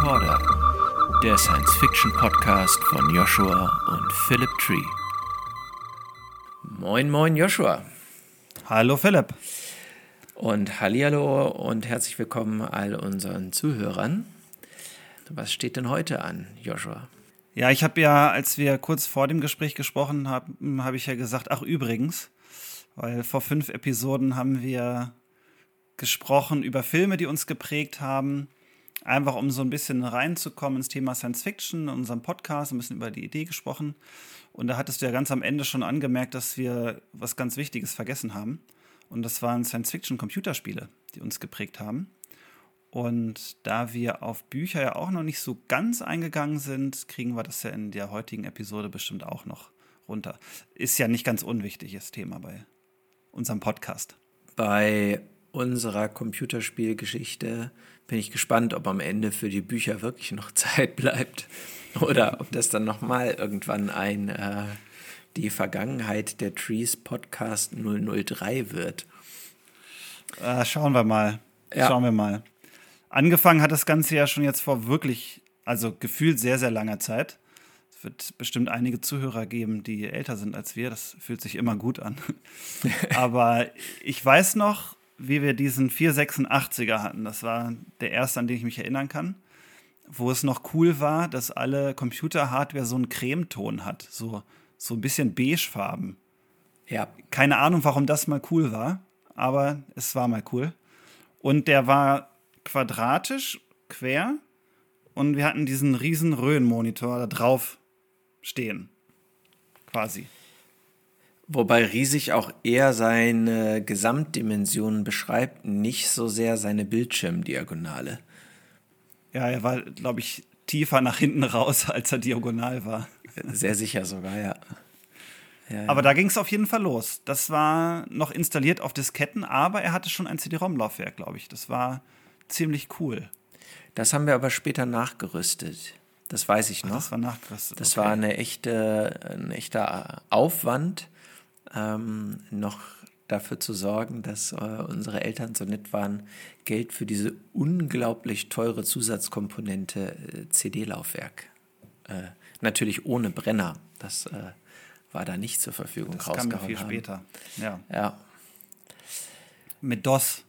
Recorder, der Science-Fiction-Podcast von Joshua und Philip Tree. Moin, moin, Joshua. Hallo, Philipp. Und Hallihallo und herzlich willkommen all unseren Zuhörern. Was steht denn heute an, Joshua? Ja, ich habe ja, als wir kurz vor dem Gespräch gesprochen haben, habe ich ja gesagt, ach übrigens, weil vor fünf Episoden haben wir gesprochen über Filme, die uns geprägt haben, einfach um so ein bisschen reinzukommen ins Thema Science Fiction, in unserem Podcast, ein bisschen über die Idee gesprochen. Und da hattest du ja ganz am Ende schon angemerkt, dass wir was ganz Wichtiges vergessen haben. Und das waren Science Fiction Computerspiele, die uns geprägt haben. Und da wir auf Bücher ja auch noch nicht so ganz eingegangen sind, kriegen wir das ja in der heutigen Episode bestimmt auch noch runter. Ist ja nicht ganz unwichtiges Thema bei unserem Podcast. Bei unserer Computerspielgeschichte bin ich gespannt, ob am Ende für die Bücher wirklich noch Zeit bleibt oder ob das dann nochmal irgendwann ein äh, die Vergangenheit der Trees Podcast 003 wird. Äh, schauen wir mal. Ja. Schauen wir mal. Angefangen hat das Ganze ja schon jetzt vor wirklich, also gefühlt sehr, sehr langer Zeit. Es wird bestimmt einige Zuhörer geben, die älter sind als wir. Das fühlt sich immer gut an. Aber ich weiß noch, wie wir diesen 486er hatten. Das war der erste, an den ich mich erinnern kann. Wo es noch cool war, dass alle Computerhardware so einen Cremeton hat. So, so ein bisschen beigefarben. Ja. Keine Ahnung, warum das mal cool war, aber es war mal cool. Und der war quadratisch, quer und wir hatten diesen riesen Röhrenmonitor da drauf stehen. Quasi. Wobei riesig auch eher seine Gesamtdimensionen beschreibt, nicht so sehr seine Bildschirmdiagonale. Ja, er war, glaube ich, tiefer nach hinten raus, als er diagonal war. Sehr sicher sogar, ja. ja, ja. Aber da ging es auf jeden Fall los. Das war noch installiert auf Disketten, aber er hatte schon ein CD-ROM-Laufwerk, glaube ich. Das war ziemlich cool. Das haben wir aber später nachgerüstet. Das weiß ich noch. Ach, das war nachgerüstet. Das okay. war eine echte, ein echter Aufwand, ähm, noch dafür zu sorgen, dass äh, unsere Eltern so nett waren, Geld für diese unglaublich teure Zusatzkomponente äh, CD-Laufwerk. Äh, natürlich ohne Brenner. Das äh, war da nicht zur Verfügung das rausgehauen kam viel haben. später. Ja. ja. Mit DOS.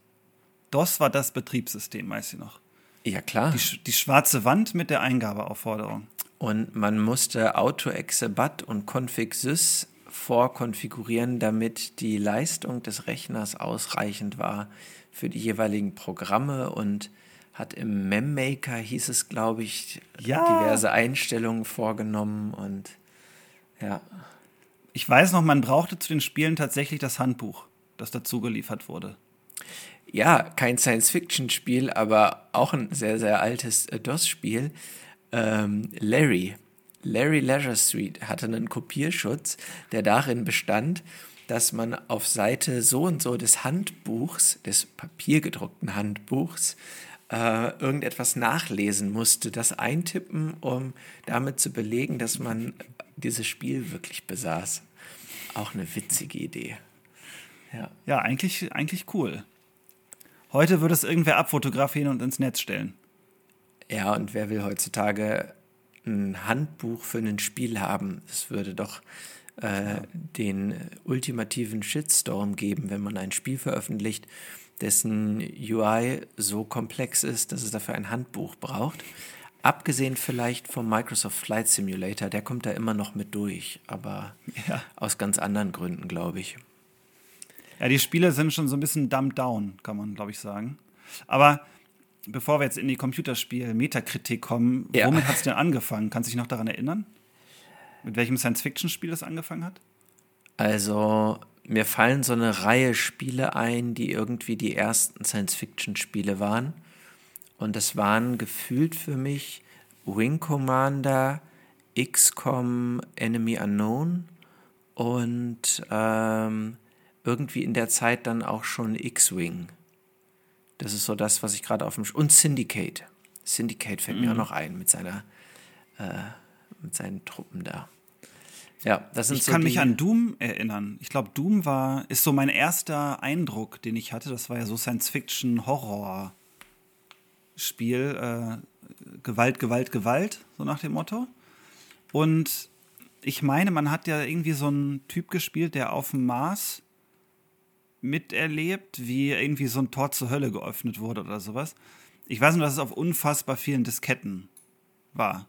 DOS war das Betriebssystem, weiß ich noch. Ja, klar. Die, die schwarze Wand mit der Eingabeaufforderung. Und man musste AutoExebat und ConfigSys vorkonfigurieren, damit die Leistung des Rechners ausreichend war für die jeweiligen Programme und hat im MemMaker, hieß es, glaube ich, ja. diverse Einstellungen vorgenommen und ja. Ich weiß noch, man brauchte zu den Spielen tatsächlich das Handbuch, das dazu geliefert wurde ja, kein Science-Fiction-Spiel, aber auch ein sehr, sehr altes äh, DOS-Spiel. Ähm, Larry. Larry Leisure Suite hatte einen Kopierschutz, der darin bestand, dass man auf Seite so und so des Handbuchs, des papiergedruckten Handbuchs, äh, irgendetwas nachlesen musste, das eintippen, um damit zu belegen, dass man dieses Spiel wirklich besaß. Auch eine witzige Idee. Ja, ja eigentlich, eigentlich cool. Heute würde es irgendwer abfotografieren und ins Netz stellen. Ja, und wer will heutzutage ein Handbuch für ein Spiel haben? Es würde doch äh, ja. den ultimativen Shitstorm geben, wenn man ein Spiel veröffentlicht, dessen UI so komplex ist, dass es dafür ein Handbuch braucht. Abgesehen vielleicht vom Microsoft Flight Simulator, der kommt da immer noch mit durch, aber ja. aus ganz anderen Gründen, glaube ich. Ja, die Spiele sind schon so ein bisschen dumbed down, kann man, glaube ich, sagen. Aber bevor wir jetzt in die Computerspiel-Metakritik kommen, ja. womit hat es denn angefangen? Kannst du dich noch daran erinnern? Mit welchem Science-Fiction-Spiel es angefangen hat? Also, mir fallen so eine Reihe Spiele ein, die irgendwie die ersten Science-Fiction-Spiele waren. Und das waren gefühlt für mich Wing Commander, XCOM Enemy Unknown und ähm, irgendwie in der Zeit dann auch schon X-Wing. Das ist so das, was ich gerade auf dem. Sch und Syndicate. Syndicate fällt mhm. mir auch noch ein mit seiner, äh, mit seinen Truppen da. Ja, das sind ich so kann mich an Doom erinnern. Ich glaube, Doom war, ist so mein erster Eindruck, den ich hatte. Das war ja so Science-Fiction-Horror-Spiel. Äh, Gewalt, Gewalt, Gewalt, so nach dem Motto. Und ich meine, man hat ja irgendwie so einen Typ gespielt, der auf dem Mars miterlebt, wie irgendwie so ein Tor zur Hölle geöffnet wurde oder sowas. Ich weiß nur, dass es auf unfassbar vielen Disketten war.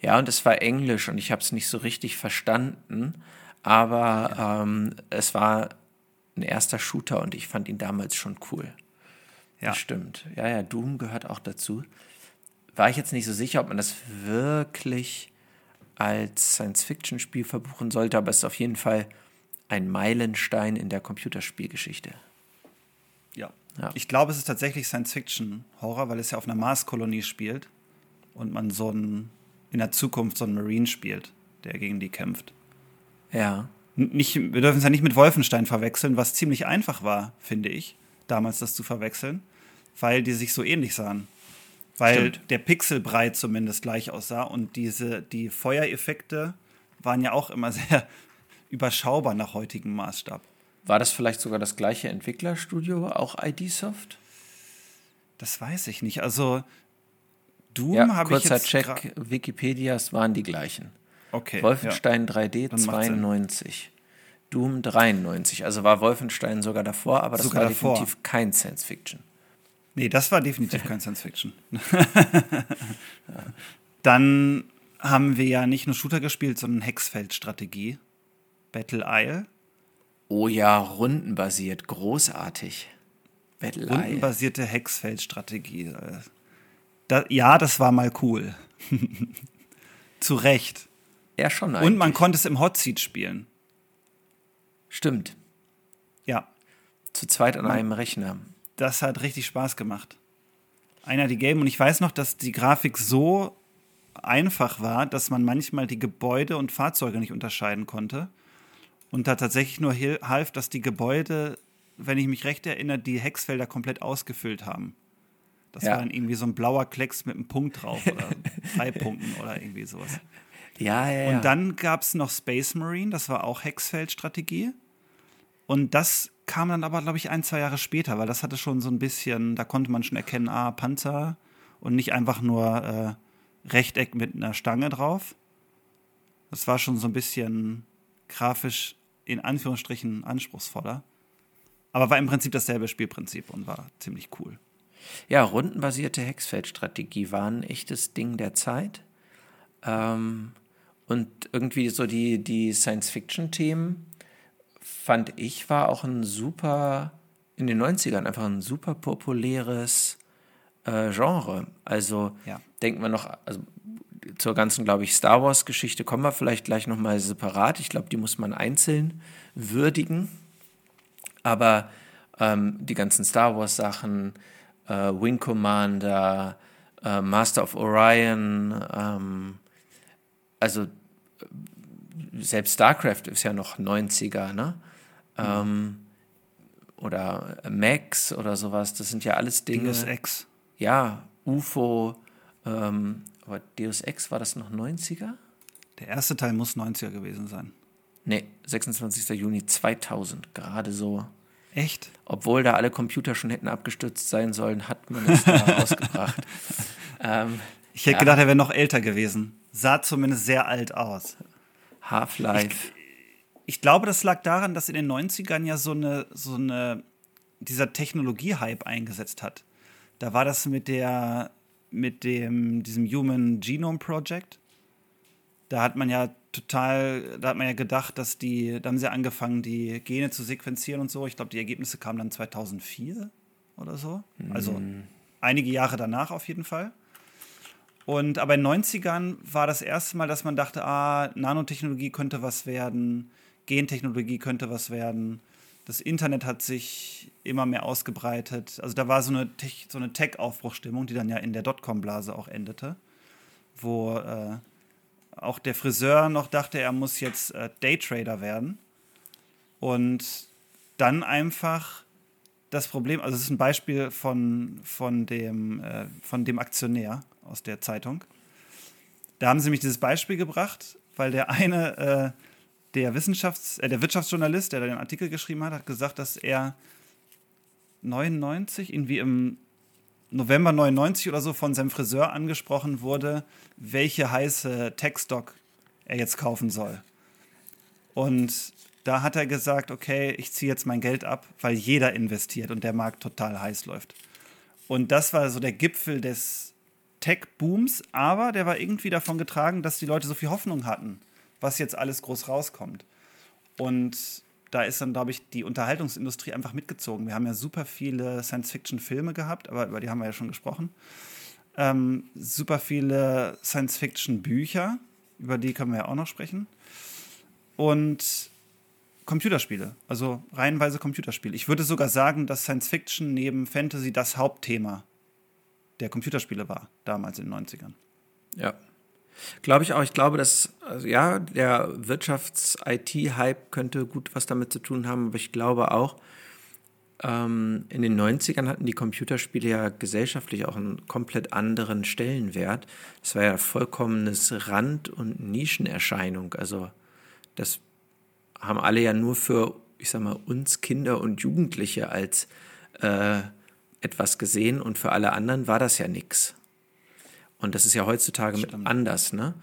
Ja, und es war Englisch und ich habe es nicht so richtig verstanden, aber ja. ähm, es war ein erster Shooter und ich fand ihn damals schon cool. Ja. Das stimmt. Ja, ja, Doom gehört auch dazu. War ich jetzt nicht so sicher, ob man das wirklich als Science-Fiction-Spiel verbuchen sollte, aber es ist auf jeden Fall ein Meilenstein in der Computerspielgeschichte. Ja. ja. Ich glaube, es ist tatsächlich Science-Fiction-Horror, weil es ja auf einer Marskolonie spielt und man so einen, in der Zukunft so einen Marine spielt, der gegen die kämpft. Ja. Nicht, wir dürfen es ja nicht mit Wolfenstein verwechseln, was ziemlich einfach war, finde ich, damals das zu verwechseln, weil die sich so ähnlich sahen. Weil Stimmt. der Pixelbrei zumindest gleich aussah und diese, die Feuereffekte waren ja auch immer sehr überschaubar nach heutigem Maßstab. War das vielleicht sogar das gleiche Entwicklerstudio, auch ID Soft? Das weiß ich nicht. Also Doom ja, habe ich jetzt Check, Wikipedias waren die gleichen. Okay. Wolfenstein ja. 3D 92. Doom 93. Also war Wolfenstein sogar davor, aber das sogar war davor. definitiv kein Science Fiction. Nee, das war definitiv kein Science Fiction. Dann haben wir ja nicht nur Shooter gespielt, sondern Hexfeld-Strategie. Battle Isle. Oh ja, rundenbasiert, großartig. Battle Isle. Rundenbasierte Hexfeld-Strategie. Da, ja, das war mal cool. Zu Recht. Ja, schon eigentlich. Und man konnte es im Hot Seat spielen. Stimmt. Ja. Zu zweit an einem Rechner. Das hat richtig Spaß gemacht. Einer die Game und ich weiß noch, dass die Grafik so einfach war, dass man manchmal die Gebäude und Fahrzeuge nicht unterscheiden konnte. Und da tatsächlich nur half, dass die Gebäude, wenn ich mich recht erinnere, die Hexfelder komplett ausgefüllt haben. Das ja. war dann irgendwie so ein blauer Klecks mit einem Punkt drauf oder drei Punkten oder irgendwie sowas. Ja, ja, ja. Und dann gab es noch Space Marine, das war auch Hexfeld-Strategie. Und das kam dann aber, glaube ich, ein, zwei Jahre später, weil das hatte schon so ein bisschen, da konnte man schon erkennen, ah, Panzer und nicht einfach nur äh, Rechteck mit einer Stange drauf. Das war schon so ein bisschen grafisch in Anführungsstrichen anspruchsvoller. Aber war im Prinzip dasselbe Spielprinzip und war ziemlich cool. Ja, rundenbasierte Hexfeldstrategie war ein echtes Ding der Zeit. Ähm, und irgendwie so die, die Science-Fiction-Themen, fand ich, war auch ein super, in den 90ern einfach ein super populäres äh, Genre. Also ja. denken wir noch, also zur ganzen, glaube ich, Star Wars-Geschichte kommen wir vielleicht gleich nochmal separat. Ich glaube, die muss man einzeln würdigen. Aber ähm, die ganzen Star Wars-Sachen, äh, Wing Commander, äh, Master of Orion, ähm, also selbst StarCraft ist ja noch 90er, ne? Mhm. Ähm, oder Max oder sowas, das sind ja alles Dinge. Deus Ex. Ja, UFO, ähm, aber Deus Ex war das noch 90er? Der erste Teil muss 90er gewesen sein. Nee, 26. Juni 2000, gerade so. Echt? Obwohl da alle Computer schon hätten abgestürzt sein sollen, hat man es da rausgebracht. Ähm, ich hätte ja. gedacht, er wäre noch älter gewesen. Sah zumindest sehr alt aus. Half-Life. Ich, ich, glaube, das lag daran, dass in den 90ern ja so eine, so eine, dieser Technologie-Hype eingesetzt hat. Da war das mit der, mit dem, diesem Human Genome Project. Da hat man ja total, da hat man ja gedacht, dass die, da haben sie angefangen, die Gene zu sequenzieren und so. Ich glaube, die Ergebnisse kamen dann 2004 oder so. Also mm. einige Jahre danach auf jeden Fall. Und aber in den 90ern war das erste Mal, dass man dachte, ah, Nanotechnologie könnte was werden, Gentechnologie könnte was werden. Das Internet hat sich immer mehr ausgebreitet. Also da war so eine, Tech, so eine Tech-Aufbruchstimmung, die dann ja in der Dotcom-Blase auch endete, wo äh, auch der Friseur noch dachte, er muss jetzt äh, Daytrader werden. Und dann einfach das Problem, also es ist ein Beispiel von, von, dem, äh, von dem Aktionär aus der Zeitung. Da haben sie mich dieses Beispiel gebracht, weil der eine, äh, der, Wissenschafts-, äh, der Wirtschaftsjournalist, der da den Artikel geschrieben hat, hat gesagt, dass er 99 irgendwie im November 99 oder so von seinem Friseur angesprochen wurde, welche heiße Tech-Stock er jetzt kaufen soll. Und da hat er gesagt, okay, ich ziehe jetzt mein Geld ab, weil jeder investiert und der Markt total heiß läuft. Und das war so der Gipfel des Tech-Booms, aber der war irgendwie davon getragen, dass die Leute so viel Hoffnung hatten, was jetzt alles groß rauskommt. Und da ist dann, glaube ich, die Unterhaltungsindustrie einfach mitgezogen. Wir haben ja super viele Science-Fiction-Filme gehabt, aber über die haben wir ja schon gesprochen. Ähm, super viele Science-Fiction-Bücher, über die können wir ja auch noch sprechen. Und Computerspiele, also reihenweise Computerspiele. Ich würde sogar sagen, dass Science-Fiction neben Fantasy das Hauptthema der Computerspiele war, damals in den 90ern. Ja. Glaube ich auch. Ich glaube, dass, also ja, der Wirtschafts-IT-Hype könnte gut was damit zu tun haben, aber ich glaube auch, ähm, in den 90ern hatten die Computerspiele ja gesellschaftlich auch einen komplett anderen Stellenwert. Es war ja vollkommenes Rand- und Nischenerscheinung. Also, das haben alle ja nur für, ich sag mal, uns Kinder und Jugendliche als äh, etwas gesehen und für alle anderen war das ja nichts. Und das ist ja heutzutage mit anders, ne?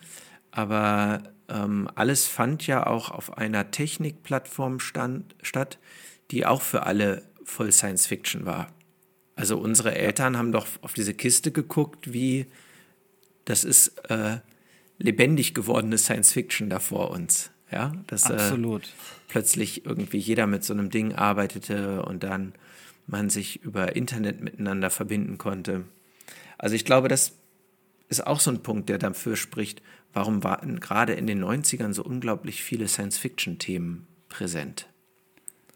Aber ähm, alles fand ja auch auf einer Technikplattform stand, statt, die auch für alle voll Science Fiction war. Also unsere Eltern haben doch auf diese Kiste geguckt, wie das ist äh, lebendig gewordene Science Fiction da vor uns. Ja, dass Absolut. Äh, plötzlich irgendwie jeder mit so einem Ding arbeitete und dann man sich über Internet miteinander verbinden konnte. Also ich glaube, das ist auch so ein Punkt, der dafür spricht, warum waren gerade in den 90ern so unglaublich viele Science-Fiction-Themen präsent.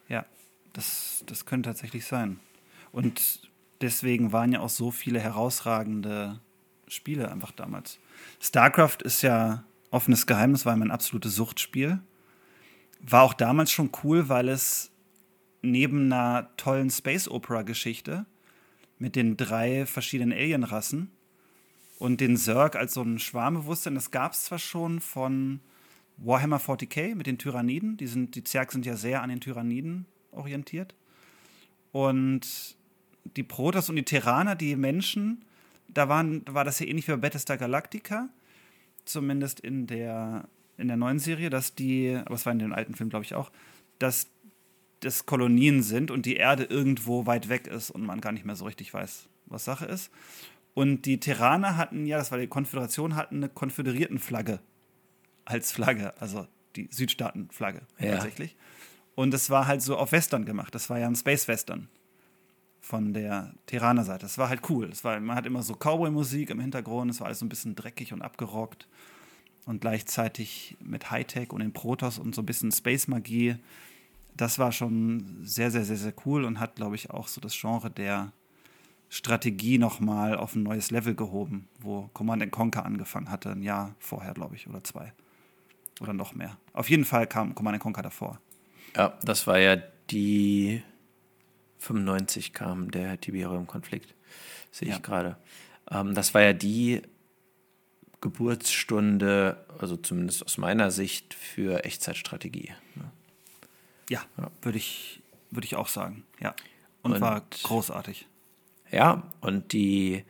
Ja, das, das könnte tatsächlich sein. Und deswegen waren ja auch so viele herausragende Spiele einfach damals. StarCraft ist ja offenes Geheimnis, war mein absolutes Suchtspiel. War auch damals schon cool, weil es neben einer tollen Space Opera Geschichte mit den drei verschiedenen Alienrassen und den Zerg als so ein Schwarmbewusstsein, das gab es zwar schon von Warhammer 40k mit den Tyranniden, die, sind, die Zerg sind ja sehr an den Tyranniden orientiert. Und die Protoss und die Terraner, die Menschen, da waren, war das ja ähnlich wie bei Battlestar Galactica, zumindest in der, in der neuen Serie, dass die, aber es war in den alten Filmen, glaube ich, auch, dass das Kolonien sind und die Erde irgendwo weit weg ist und man gar nicht mehr so richtig weiß, was Sache ist. Und die Terraner hatten ja, das war die Konföderation, hatten eine Konföderiertenflagge als Flagge, also die Südstaatenflagge ja. tatsächlich. Und das war halt so auf Western gemacht. Das war ja ein Space Western von der Terraner-Seite. Das war halt cool. Das war, man hat immer so Cowboy-Musik im Hintergrund. Es war alles so ein bisschen dreckig und abgerockt. Und gleichzeitig mit Hightech und den Protoss und so ein bisschen Space-Magie. Das war schon sehr, sehr, sehr, sehr cool und hat, glaube ich, auch so das Genre der Strategie nochmal auf ein neues Level gehoben, wo Command Conquer angefangen hatte, ein Jahr vorher, glaube ich, oder zwei. Oder noch mehr. Auf jeden Fall kam Command Conquer davor. Ja, das war ja die 95 kam der Tiberium-Konflikt, sehe ich ja. gerade. Ähm, das war ja die Geburtsstunde, also zumindest aus meiner Sicht, für Echtzeitstrategie. Ne? Ja, ja. würde ich, würd ich auch sagen. Ja. Und, und war großartig. Ja, und die,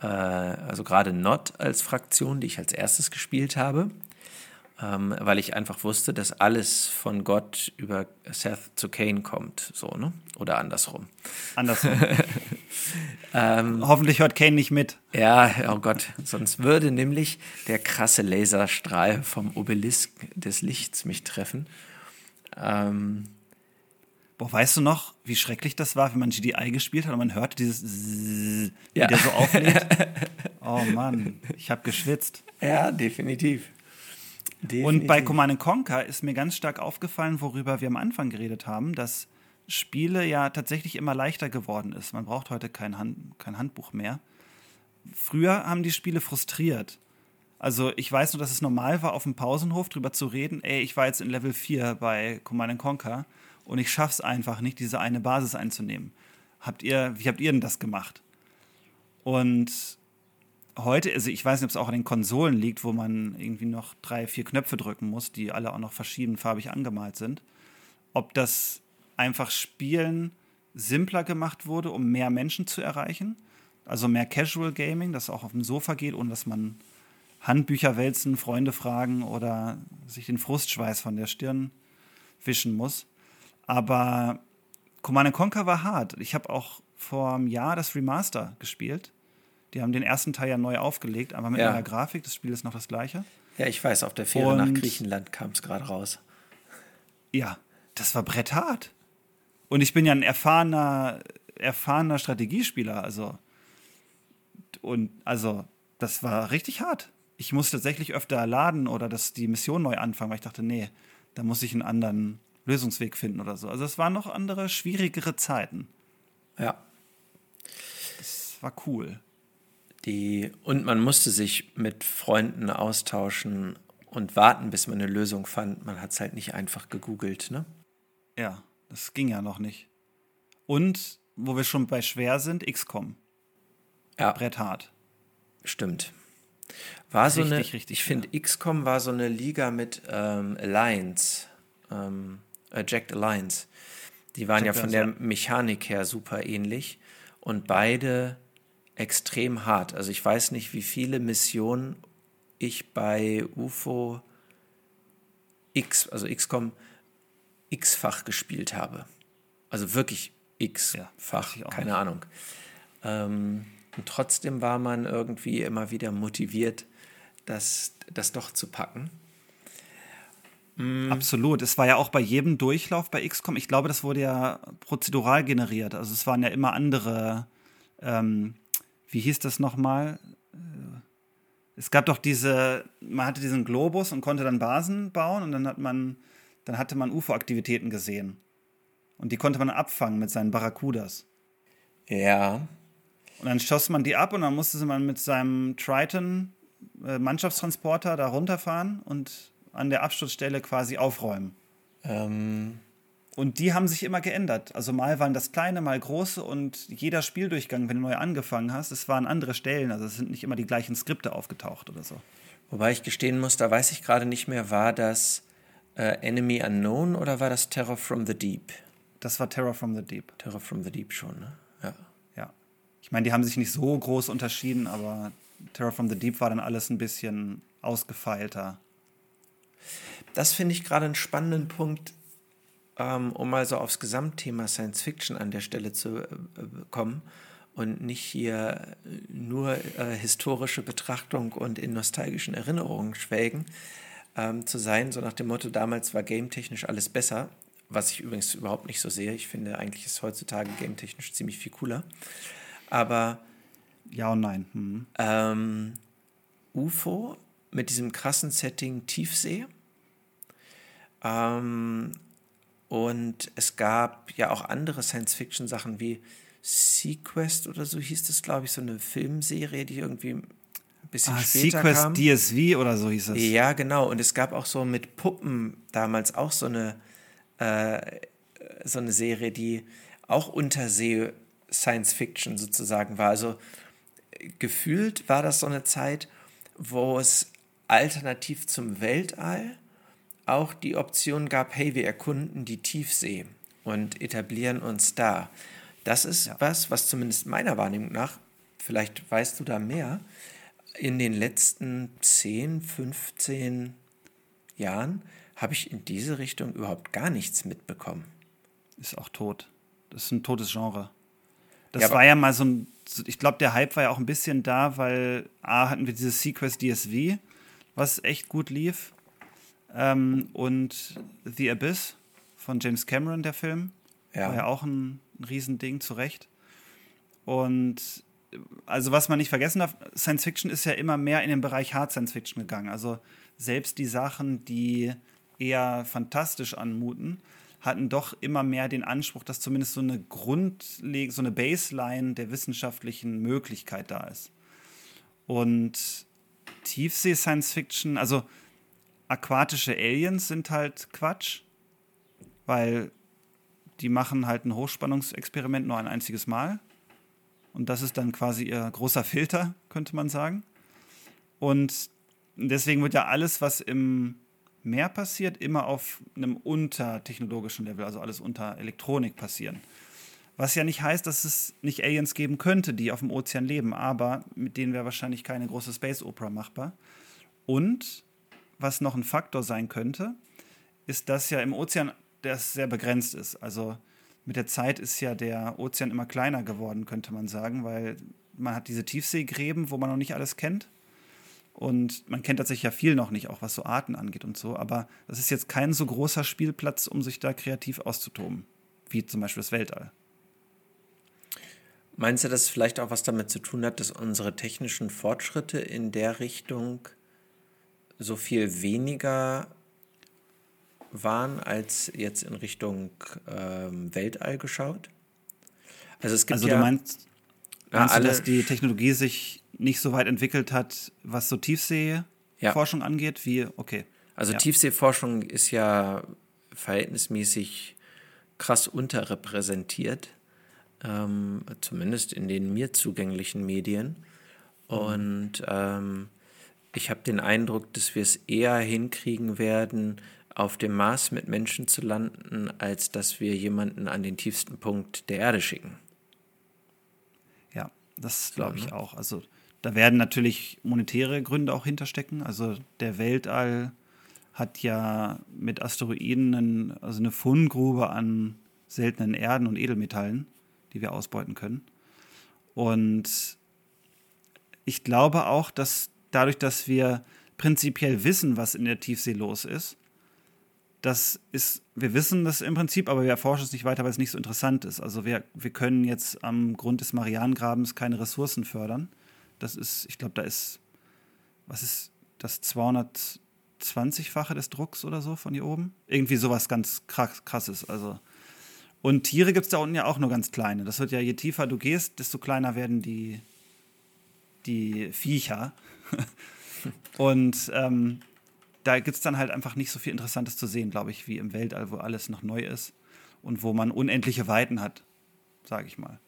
äh, also gerade Not als Fraktion, die ich als erstes gespielt habe, ähm, weil ich einfach wusste, dass alles von Gott über Seth zu Cain kommt, so, ne? Oder andersrum. Andersrum. ähm, Hoffentlich hört Cain nicht mit. Ja, oh Gott, sonst würde nämlich der krasse Laserstrahl vom Obelisk des Lichts mich treffen. Ähm, Boah, weißt du noch, wie schrecklich das war, wenn man GDI gespielt hat und man hörte dieses Zzzz, wie ja. der so auflädt? oh Mann, ich habe geschwitzt. Ja, definitiv. definitiv. Und bei Command Conquer ist mir ganz stark aufgefallen, worüber wir am Anfang geredet haben, dass Spiele ja tatsächlich immer leichter geworden ist. Man braucht heute kein, Hand, kein Handbuch mehr. Früher haben die Spiele frustriert. Also ich weiß nur, dass es normal war, auf dem Pausenhof drüber zu reden, ey, ich war jetzt in Level 4 bei Command Conquer und ich schaff's einfach nicht, diese eine Basis einzunehmen. Habt ihr, wie habt ihr denn das gemacht? Und heute, also ich weiß nicht, ob es auch an den Konsolen liegt, wo man irgendwie noch drei, vier Knöpfe drücken muss, die alle auch noch verschiedenfarbig angemalt sind. Ob das einfach Spielen simpler gemacht wurde, um mehr Menschen zu erreichen, Also mehr Casual Gaming, das auch auf dem Sofa geht, ohne dass man Handbücher wälzen, Freunde fragen oder sich den Frustschweiß von der Stirn wischen muss. Aber Command Conquer war hart. Ich habe auch vor einem Jahr das Remaster gespielt. Die haben den ersten Teil ja neu aufgelegt, aber mit ja. neuer Grafik. Das Spiel ist noch das gleiche. Ja, ich weiß, auf der Fähre Und nach Griechenland kam es gerade raus. Ja, das war bretthart. Und ich bin ja ein erfahrener, erfahrener Strategiespieler, also. Und also, das war richtig hart. Ich musste tatsächlich öfter laden oder dass die Mission neu anfangen, weil ich dachte, nee, da muss ich einen anderen Lösungsweg finden oder so. Also es waren noch andere, schwierigere Zeiten. Ja. Das war cool. Die, und man musste sich mit Freunden austauschen und warten, bis man eine Lösung fand. Man hat es halt nicht einfach gegoogelt, ne? Ja, das ging ja noch nicht. Und, wo wir schon bei schwer sind, XCOM. Ja. Brett hart. Stimmt. War richtig, so eine, richtig ich finde, XCOM war so eine Liga mit ähm, Alliance, ähm, äh, Jacked Alliance. Die waren Jack ja von der Mechanik her super ähnlich und beide extrem hart. Also ich weiß nicht, wie viele Missionen ich bei UFO X, also XCOM, x-fach gespielt habe. Also wirklich x-fach, ja, keine nicht. Ahnung. Ähm, und trotzdem war man irgendwie immer wieder motiviert, das, das doch zu packen. Mm. Absolut. Es war ja auch bei jedem Durchlauf bei XCOM, ich glaube, das wurde ja prozedural generiert. Also es waren ja immer andere, ähm, wie hieß das nochmal? Äh, es gab doch diese, man hatte diesen Globus und konnte dann Basen bauen und dann hat man, dann hatte man UFO-Aktivitäten gesehen. Und die konnte man abfangen mit seinen Barracudas. Ja. Und dann schoss man die ab und dann musste man mit seinem Triton äh, Mannschaftstransporter da runterfahren und an der Absturzstelle quasi aufräumen. Ähm. Und die haben sich immer geändert. Also mal waren das kleine, mal große und jeder Spieldurchgang, wenn du neu angefangen hast, es waren andere Stellen. Also es sind nicht immer die gleichen Skripte aufgetaucht oder so. Wobei ich gestehen muss, da weiß ich gerade nicht mehr, war das äh, Enemy Unknown oder war das Terror from the Deep? Das war Terror from the Deep. Terror from the Deep schon, ne? Ja. Ja. Ich meine, die haben sich nicht so groß unterschieden, aber Terror from the Deep war dann alles ein bisschen ausgefeilter. Das finde ich gerade einen spannenden Punkt, ähm, um mal so aufs Gesamtthema Science Fiction an der Stelle zu äh, kommen und nicht hier nur äh, historische Betrachtung und in nostalgischen Erinnerungen schwelgen ähm, zu sein, so nach dem Motto, damals war gametechnisch alles besser, was ich übrigens überhaupt nicht so sehe. Ich finde eigentlich ist heutzutage gametechnisch ziemlich viel cooler. Aber ja und nein. Hm. Ähm, UFO mit diesem krassen Setting Tiefsee. Ähm, und es gab ja auch andere Science-Fiction-Sachen wie Sequest oder so hieß das, glaube ich, so eine Filmserie, die irgendwie ein bisschen ah, später Sequest kam. DSV oder so hieß es. Ja, genau. Und es gab auch so mit Puppen damals auch so eine, äh, so eine Serie, die auch Untersee Science Fiction sozusagen war. Also gefühlt war das so eine Zeit, wo es alternativ zum Weltall auch die Option gab, hey, wir erkunden die Tiefsee und etablieren uns da. Das ist ja. was, was zumindest meiner Wahrnehmung nach, vielleicht weißt du da mehr, in den letzten 10, 15 Jahren habe ich in diese Richtung überhaupt gar nichts mitbekommen. Ist auch tot. Das ist ein totes Genre. Das ja, war ja mal so ein, ich glaube, der Hype war ja auch ein bisschen da, weil A hatten wir dieses Sequest DSV, was echt gut lief. Ähm, und The Abyss von James Cameron, der Film. Ja. War ja auch ein, ein Riesending, zu Recht. Und also was man nicht vergessen darf, Science Fiction ist ja immer mehr in den Bereich Hard Science Fiction gegangen. Also selbst die Sachen, die eher fantastisch anmuten, hatten doch immer mehr den Anspruch, dass zumindest so eine Grundleg so eine Baseline der wissenschaftlichen Möglichkeit da ist. Und Tiefsee Science Fiction, also aquatische Aliens sind halt Quatsch, weil die machen halt ein Hochspannungsexperiment nur ein einziges Mal. Und das ist dann quasi ihr großer Filter, könnte man sagen. Und deswegen wird ja alles, was im Meer passiert, immer auf einem untertechnologischen Level, also alles unter Elektronik passieren. Was ja nicht heißt, dass es nicht Aliens geben könnte, die auf dem Ozean leben, aber mit denen wäre wahrscheinlich keine große Space Opera machbar. Und was noch ein Faktor sein könnte, ist, dass ja im Ozean das sehr begrenzt ist. Also mit der Zeit ist ja der Ozean immer kleiner geworden, könnte man sagen, weil man hat diese Tiefseegräben, wo man noch nicht alles kennt. Und man kennt tatsächlich ja viel noch nicht, auch was so Arten angeht und so. Aber das ist jetzt kein so großer Spielplatz, um sich da kreativ auszutoben, wie zum Beispiel das Weltall. Meinst du, dass es vielleicht auch was damit zu tun hat, dass unsere technischen Fortschritte in der Richtung so viel weniger waren als jetzt in Richtung ähm, Weltall geschaut? Also es gibt also ja, du meinst, meinst du, dass die Technologie sich nicht so weit entwickelt hat, was so Tiefseeforschung ja. angeht, wie, okay. Also ja. Tiefseeforschung ist ja verhältnismäßig krass unterrepräsentiert, ähm, zumindest in den mir zugänglichen Medien. Mhm. Und ähm, ich habe den Eindruck, dass wir es eher hinkriegen werden, auf dem Mars mit Menschen zu landen, als dass wir jemanden an den tiefsten Punkt der Erde schicken. Ja, das glaube ich ne? auch. Also da werden natürlich monetäre Gründe auch hinterstecken. Also der Weltall hat ja mit Asteroiden einen, also eine Fundgrube an seltenen Erden und Edelmetallen, die wir ausbeuten können. Und ich glaube auch, dass dadurch, dass wir prinzipiell wissen, was in der Tiefsee los ist, das ist, wir wissen das im Prinzip, aber wir erforschen es nicht weiter, weil es nicht so interessant ist. Also wir, wir können jetzt am Grund des Marianengrabens keine Ressourcen fördern. Das ist, ich glaube, da ist, was ist das 220-fache des Drucks oder so von hier oben? Irgendwie sowas ganz krass, krasses. Also. Und Tiere gibt es da unten ja auch nur ganz kleine. Das wird ja, je tiefer du gehst, desto kleiner werden die, die Viecher. Und ähm, da gibt es dann halt einfach nicht so viel Interessantes zu sehen, glaube ich, wie im Weltall, wo alles noch neu ist und wo man unendliche Weiten hat, sage ich mal.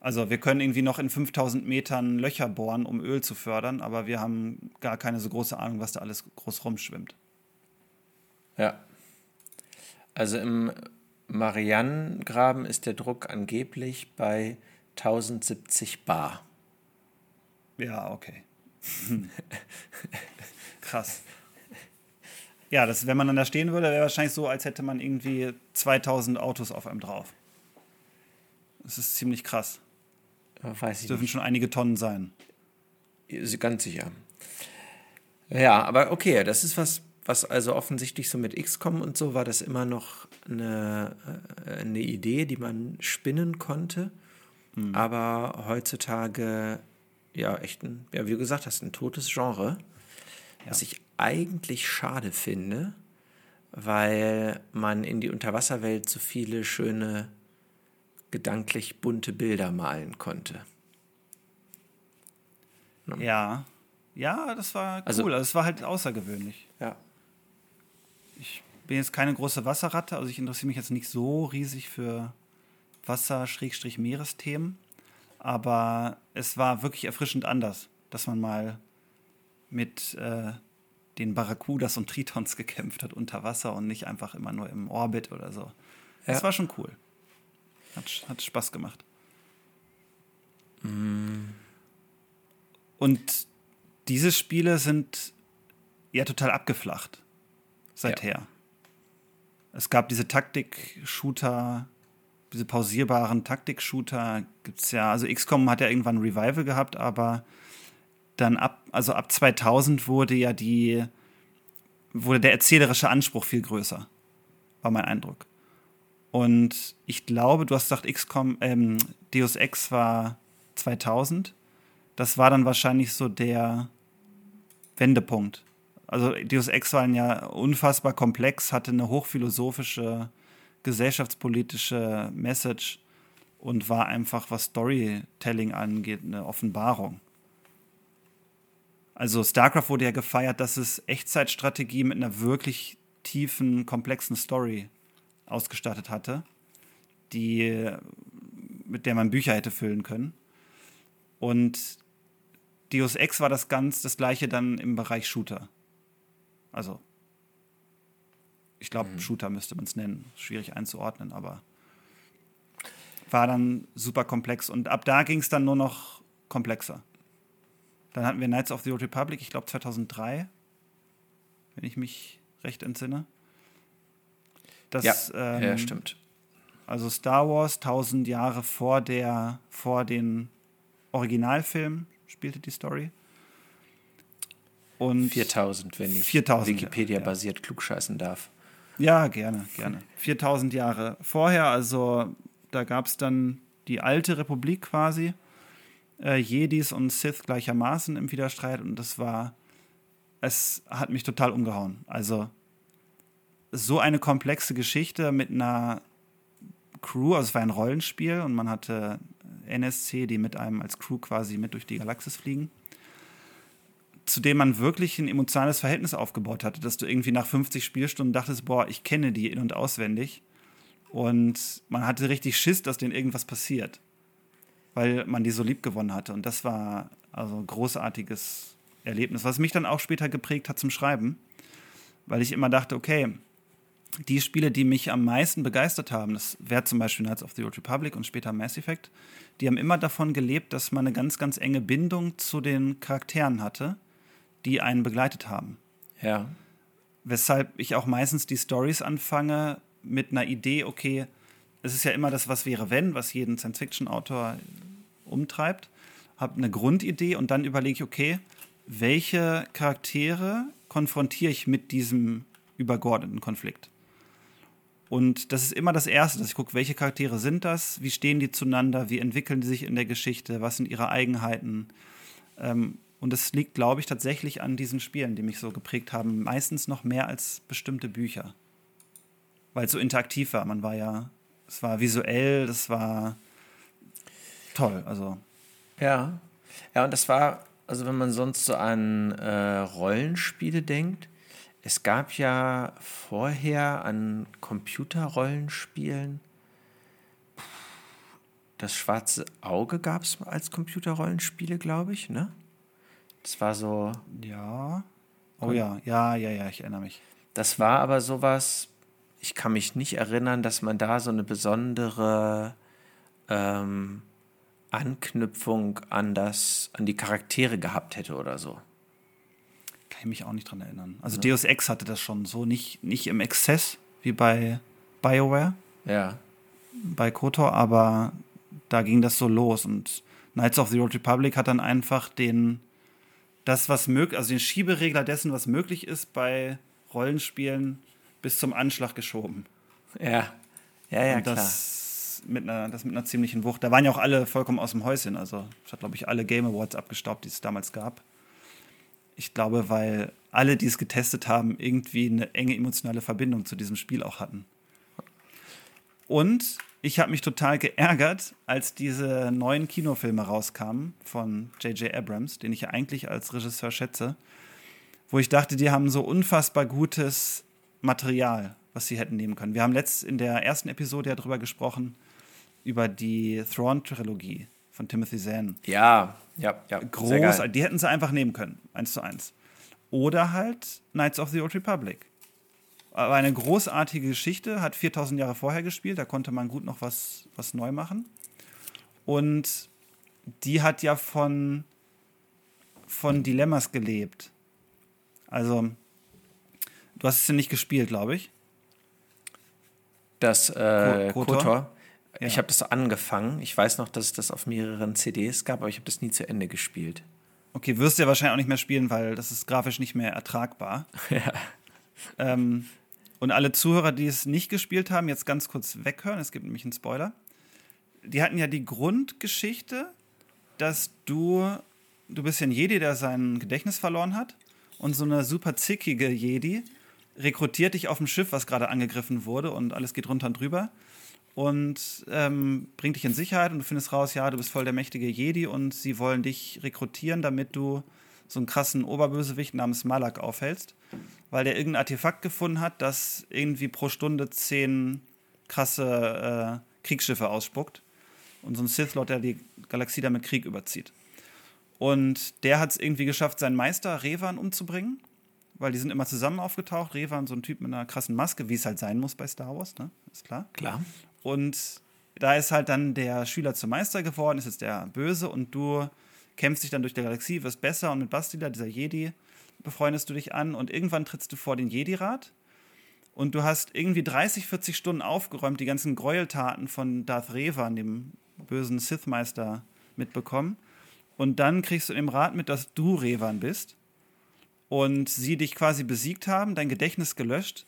Also wir können irgendwie noch in 5000 Metern Löcher bohren, um Öl zu fördern, aber wir haben gar keine so große Ahnung, was da alles groß rumschwimmt. Ja. Also im Marianengraben ist der Druck angeblich bei 1070 Bar. Ja, okay. Krass. Ja, das, wenn man dann da stehen würde, wäre wahrscheinlich so, als hätte man irgendwie 2000 Autos auf einem drauf. Das ist ziemlich krass. Weiß ich dürfen nicht. schon einige Tonnen sein. Ganz sicher. Ja, aber okay, das ist was, was also offensichtlich so mit XCOM und so war das immer noch eine, äh, eine Idee, die man spinnen konnte. Mhm. Aber heutzutage, ja, echt ein, ja, wie du gesagt hast, ein totes Genre. Ja. Was ich eigentlich schade finde, weil man in die Unterwasserwelt so viele schöne gedanklich bunte Bilder malen konnte. Ne? Ja, ja, das war also cool. Also, es war halt außergewöhnlich. Ja. Ich bin jetzt keine große Wasserratte, also ich interessiere mich jetzt nicht so riesig für Wasser-Meeresthemen, aber es war wirklich erfrischend anders, dass man mal mit äh, den Barracudas und Tritons gekämpft hat unter Wasser und nicht einfach immer nur im Orbit oder so. Das ja. war schon cool. Hat, hat Spaß gemacht. Mm. Und diese Spiele sind ja total abgeflacht seither. Ja. Es gab diese Taktik-Shooter, diese pausierbaren Taktik-Shooter gibt es ja. Also XCOM hat ja irgendwann ein Revival gehabt, aber dann ab, also ab 2000 wurde ja die, wurde der erzählerische Anspruch viel größer, war mein Eindruck. Und ich glaube, du hast gesagt, XCOM, ähm, Deus Ex war 2000. Das war dann wahrscheinlich so der Wendepunkt. Also Deus Ex war ja unfassbar komplex, hatte eine hochphilosophische, gesellschaftspolitische Message und war einfach, was Storytelling angeht, eine Offenbarung. Also StarCraft wurde ja gefeiert, dass es Echtzeitstrategie mit einer wirklich tiefen, komplexen Story ausgestattet hatte, die, mit der man Bücher hätte füllen können. Und Deus Ex war das ganz das gleiche dann im Bereich Shooter. Also, ich glaube, mhm. Shooter müsste man es nennen. Schwierig einzuordnen, aber. war dann super komplex. Und ab da ging es dann nur noch komplexer. Dann hatten wir Knights of the Old Republic, ich glaube 2003, wenn ich mich recht entsinne. Das, ja, ähm, ja, stimmt. Also Star Wars, tausend Jahre vor, der, vor den Originalfilmen spielte die Story. Und 4000, wenn ich 4000, Wikipedia-basiert ja. klugscheißen darf. Ja, gerne, gerne. 4000 Jahre vorher, also da gab es dann die alte Republik quasi, äh, Jedis und Sith gleichermaßen im Widerstreit und das war, es hat mich total umgehauen. Also so eine komplexe Geschichte mit einer Crew, also es war ein Rollenspiel und man hatte NSC, die mit einem als Crew quasi mit durch die Galaxis fliegen zu dem man wirklich ein emotionales Verhältnis aufgebaut hatte, dass du irgendwie nach 50 Spielstunden dachtest, boah, ich kenne die in- und auswendig. Und man hatte richtig Schiss, dass denen irgendwas passiert, weil man die so lieb gewonnen hatte. Und das war also ein großartiges Erlebnis, was mich dann auch später geprägt hat zum Schreiben, weil ich immer dachte, okay, die Spiele, die mich am meisten begeistert haben, das wäre zum Beispiel Knights of the Old Republic und später Mass Effect, die haben immer davon gelebt, dass man eine ganz, ganz enge Bindung zu den Charakteren hatte die einen begleitet haben. Ja. Weshalb ich auch meistens die Stories anfange mit einer Idee, okay, es ist ja immer das Was wäre wenn, was jeden Science-Fiction-Autor umtreibt. Habe eine Grundidee und dann überlege ich, okay, welche Charaktere konfrontiere ich mit diesem übergeordneten Konflikt? Und das ist immer das Erste, dass ich gucke, welche Charaktere sind das, wie stehen die zueinander, wie entwickeln die sich in der Geschichte, was sind ihre Eigenheiten. Ähm, und es liegt, glaube ich, tatsächlich an diesen Spielen, die mich so geprägt haben. Meistens noch mehr als bestimmte Bücher. Weil es so interaktiv war. Man war ja, es war visuell, das war toll. Also. Ja. Ja, und das war, also wenn man sonst so an äh, Rollenspiele denkt, es gab ja vorher an Computerrollenspielen das schwarze Auge gab es als Computerrollenspiele, glaube ich, ne? Das war so. Ja. Oh ja, ja, ja, ja, ich erinnere mich. Das war aber sowas, ich kann mich nicht erinnern, dass man da so eine besondere ähm, Anknüpfung an das, an die Charaktere gehabt hätte oder so. Kann ich mich auch nicht dran erinnern. Also ja. Deus Ex hatte das schon so, nicht, nicht im Exzess wie bei BioWare. Ja. Bei KOTOR, aber da ging das so los und Knights of the Old Republic hat dann einfach den das, was möglich, also den Schieberegler dessen, was möglich ist bei Rollenspielen, bis zum Anschlag geschoben. Ja, ja, ja, Und das klar. Mit einer, das mit einer ziemlichen Wucht. Da waren ja auch alle vollkommen aus dem Häuschen. Also, es hat, glaube ich, alle Game Awards abgestaubt, die es damals gab. Ich glaube, weil alle, die es getestet haben, irgendwie eine enge emotionale Verbindung zu diesem Spiel auch hatten. Und ich habe mich total geärgert, als diese neuen Kinofilme rauskamen von J.J. Abrams, den ich ja eigentlich als Regisseur schätze, wo ich dachte, die haben so unfassbar gutes Material, was sie hätten nehmen können. Wir haben letzt in der ersten Episode ja drüber gesprochen, über die Thrawn-Trilogie von Timothy Zahn. Ja, ja, ja. Groß, die hätten sie einfach nehmen können, eins zu eins. Oder halt Knights of the Old Republic aber eine großartige Geschichte, hat 4000 Jahre vorher gespielt, da konnte man gut noch was, was neu machen. Und die hat ja von, von Dilemmas gelebt. Also, du hast es ja nicht gespielt, glaube ich. Das äh, Kotor? Kotor. Ja. Ich habe das angefangen. Ich weiß noch, dass es das auf mehreren CDs gab, aber ich habe das nie zu Ende gespielt. Okay, wirst du ja wahrscheinlich auch nicht mehr spielen, weil das ist grafisch nicht mehr ertragbar. ja. Ähm, und alle Zuhörer, die es nicht gespielt haben, jetzt ganz kurz weghören. Es gibt nämlich einen Spoiler. Die hatten ja die Grundgeschichte, dass du, du bist ja ein Jedi, der sein Gedächtnis verloren hat. Und so eine super zickige Jedi rekrutiert dich auf dem Schiff, was gerade angegriffen wurde und alles geht runter und drüber. Und ähm, bringt dich in Sicherheit und du findest raus, ja, du bist voll der mächtige Jedi und sie wollen dich rekrutieren, damit du so einen krassen Oberbösewicht namens Malak aufhältst weil der irgendein Artefakt gefunden hat, das irgendwie pro Stunde zehn krasse äh, Kriegsschiffe ausspuckt. Und so ein Sith Lord, der die Galaxie damit Krieg überzieht. Und der hat es irgendwie geschafft, seinen Meister Revan umzubringen, weil die sind immer zusammen aufgetaucht. Revan, so ein Typ mit einer krassen Maske, wie es halt sein muss bei Star Wars, ne? Ist klar. Klar. Und da ist halt dann der Schüler zum Meister geworden, ist jetzt der Böse und du kämpfst dich dann durch die Galaxie, wirst besser und mit Bastila, dieser Jedi, befreundest du dich an und irgendwann trittst du vor den Jedi-Rat und du hast irgendwie 30, 40 Stunden aufgeräumt, die ganzen Gräueltaten von Darth Revan, dem bösen Sith-Meister, mitbekommen. Und dann kriegst du im Rat mit, dass du Revan bist und sie dich quasi besiegt haben, dein Gedächtnis gelöscht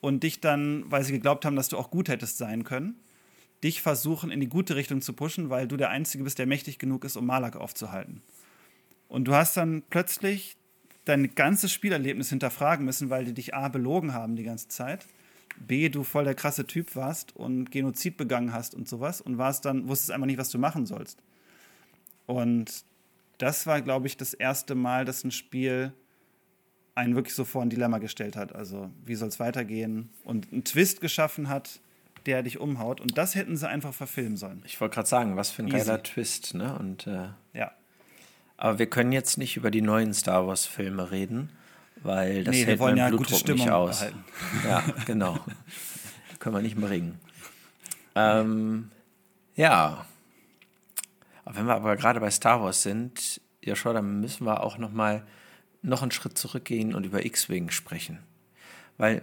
und dich dann, weil sie geglaubt haben, dass du auch gut hättest sein können, dich versuchen in die gute Richtung zu pushen, weil du der Einzige bist, der mächtig genug ist, um Malak aufzuhalten. Und du hast dann plötzlich dein ganzes Spielerlebnis hinterfragen müssen, weil die dich A belogen haben die ganze Zeit, B, du voll der krasse Typ warst und Genozid begangen hast und sowas und warst dann, wusstest einfach nicht, was du machen sollst. Und das war, glaube ich, das erste Mal, dass ein Spiel einen wirklich so vor ein Dilemma gestellt hat. Also, wie soll es weitergehen? Und einen Twist geschaffen hat, der dich umhaut. Und das hätten sie einfach verfilmen sollen. Ich wollte gerade sagen, was für ein Easy. geiler Twist, ne? Und, äh, ja. Aber wir können jetzt nicht über die neuen Star Wars-Filme reden, weil das nee, hält wir wollen ja Blutdruck nicht aus. Behalten. Ja, genau. können wir nicht mehr reden. Ähm, ja. Aber wenn wir aber gerade bei Star Wars sind, ja schon, dann müssen wir auch noch mal noch einen Schritt zurückgehen und über X-Wing sprechen. Weil.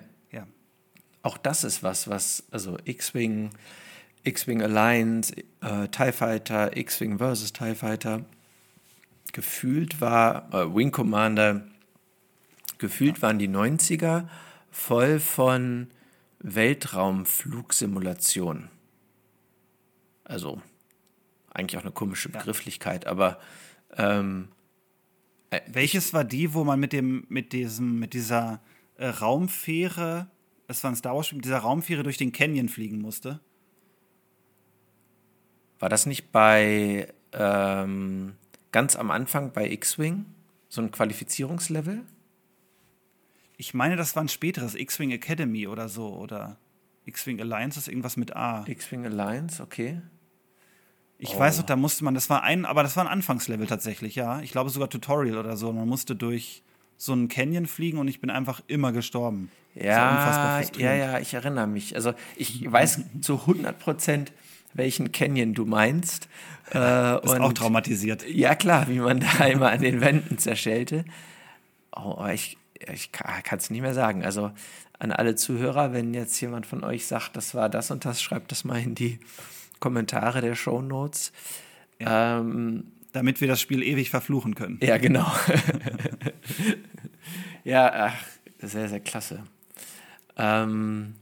Auch das ist was, was, also X-Wing, X-Wing Alliance, äh, TIE Fighter, X-Wing versus TIE Fighter, gefühlt war, äh, Wing Commander, gefühlt waren die 90er voll von Weltraumflugsimulation. Also eigentlich auch eine komische Begrifflichkeit, ja. aber ähm, äh, Welches war die, wo man mit dem, mit diesem, mit dieser äh, Raumfähre, das war ein Star Wars, mit dieser Raumfähre durch den Canyon fliegen musste? War das nicht bei ähm, ganz am Anfang bei X-Wing? So ein Qualifizierungslevel? Ich meine, das war ein späteres X-Wing Academy oder so, oder X-Wing Alliance ist irgendwas mit A. X-Wing Alliance, okay. Ich oh. weiß noch, da musste man, das war ein, aber das war ein Anfangslevel tatsächlich, ja. Ich glaube sogar Tutorial oder so. Man musste durch so einen Canyon fliegen und ich bin einfach immer gestorben. Ja, ja, ja, ich erinnere mich. Also ich weiß zu 100 Prozent, welchen Canyon du meinst. Äh, Bist und, auch traumatisiert. Ja, klar, wie man da immer an den Wänden zerschellte. Oh, ich, ich kann es nicht mehr sagen. Also an alle Zuhörer, wenn jetzt jemand von euch sagt, das war das und das, schreibt das mal in die Kommentare der Show Notes. Ja. Ähm, Damit wir das Spiel ewig verfluchen können. Ja, genau. ja, ach, sehr, sehr klasse. Ähm,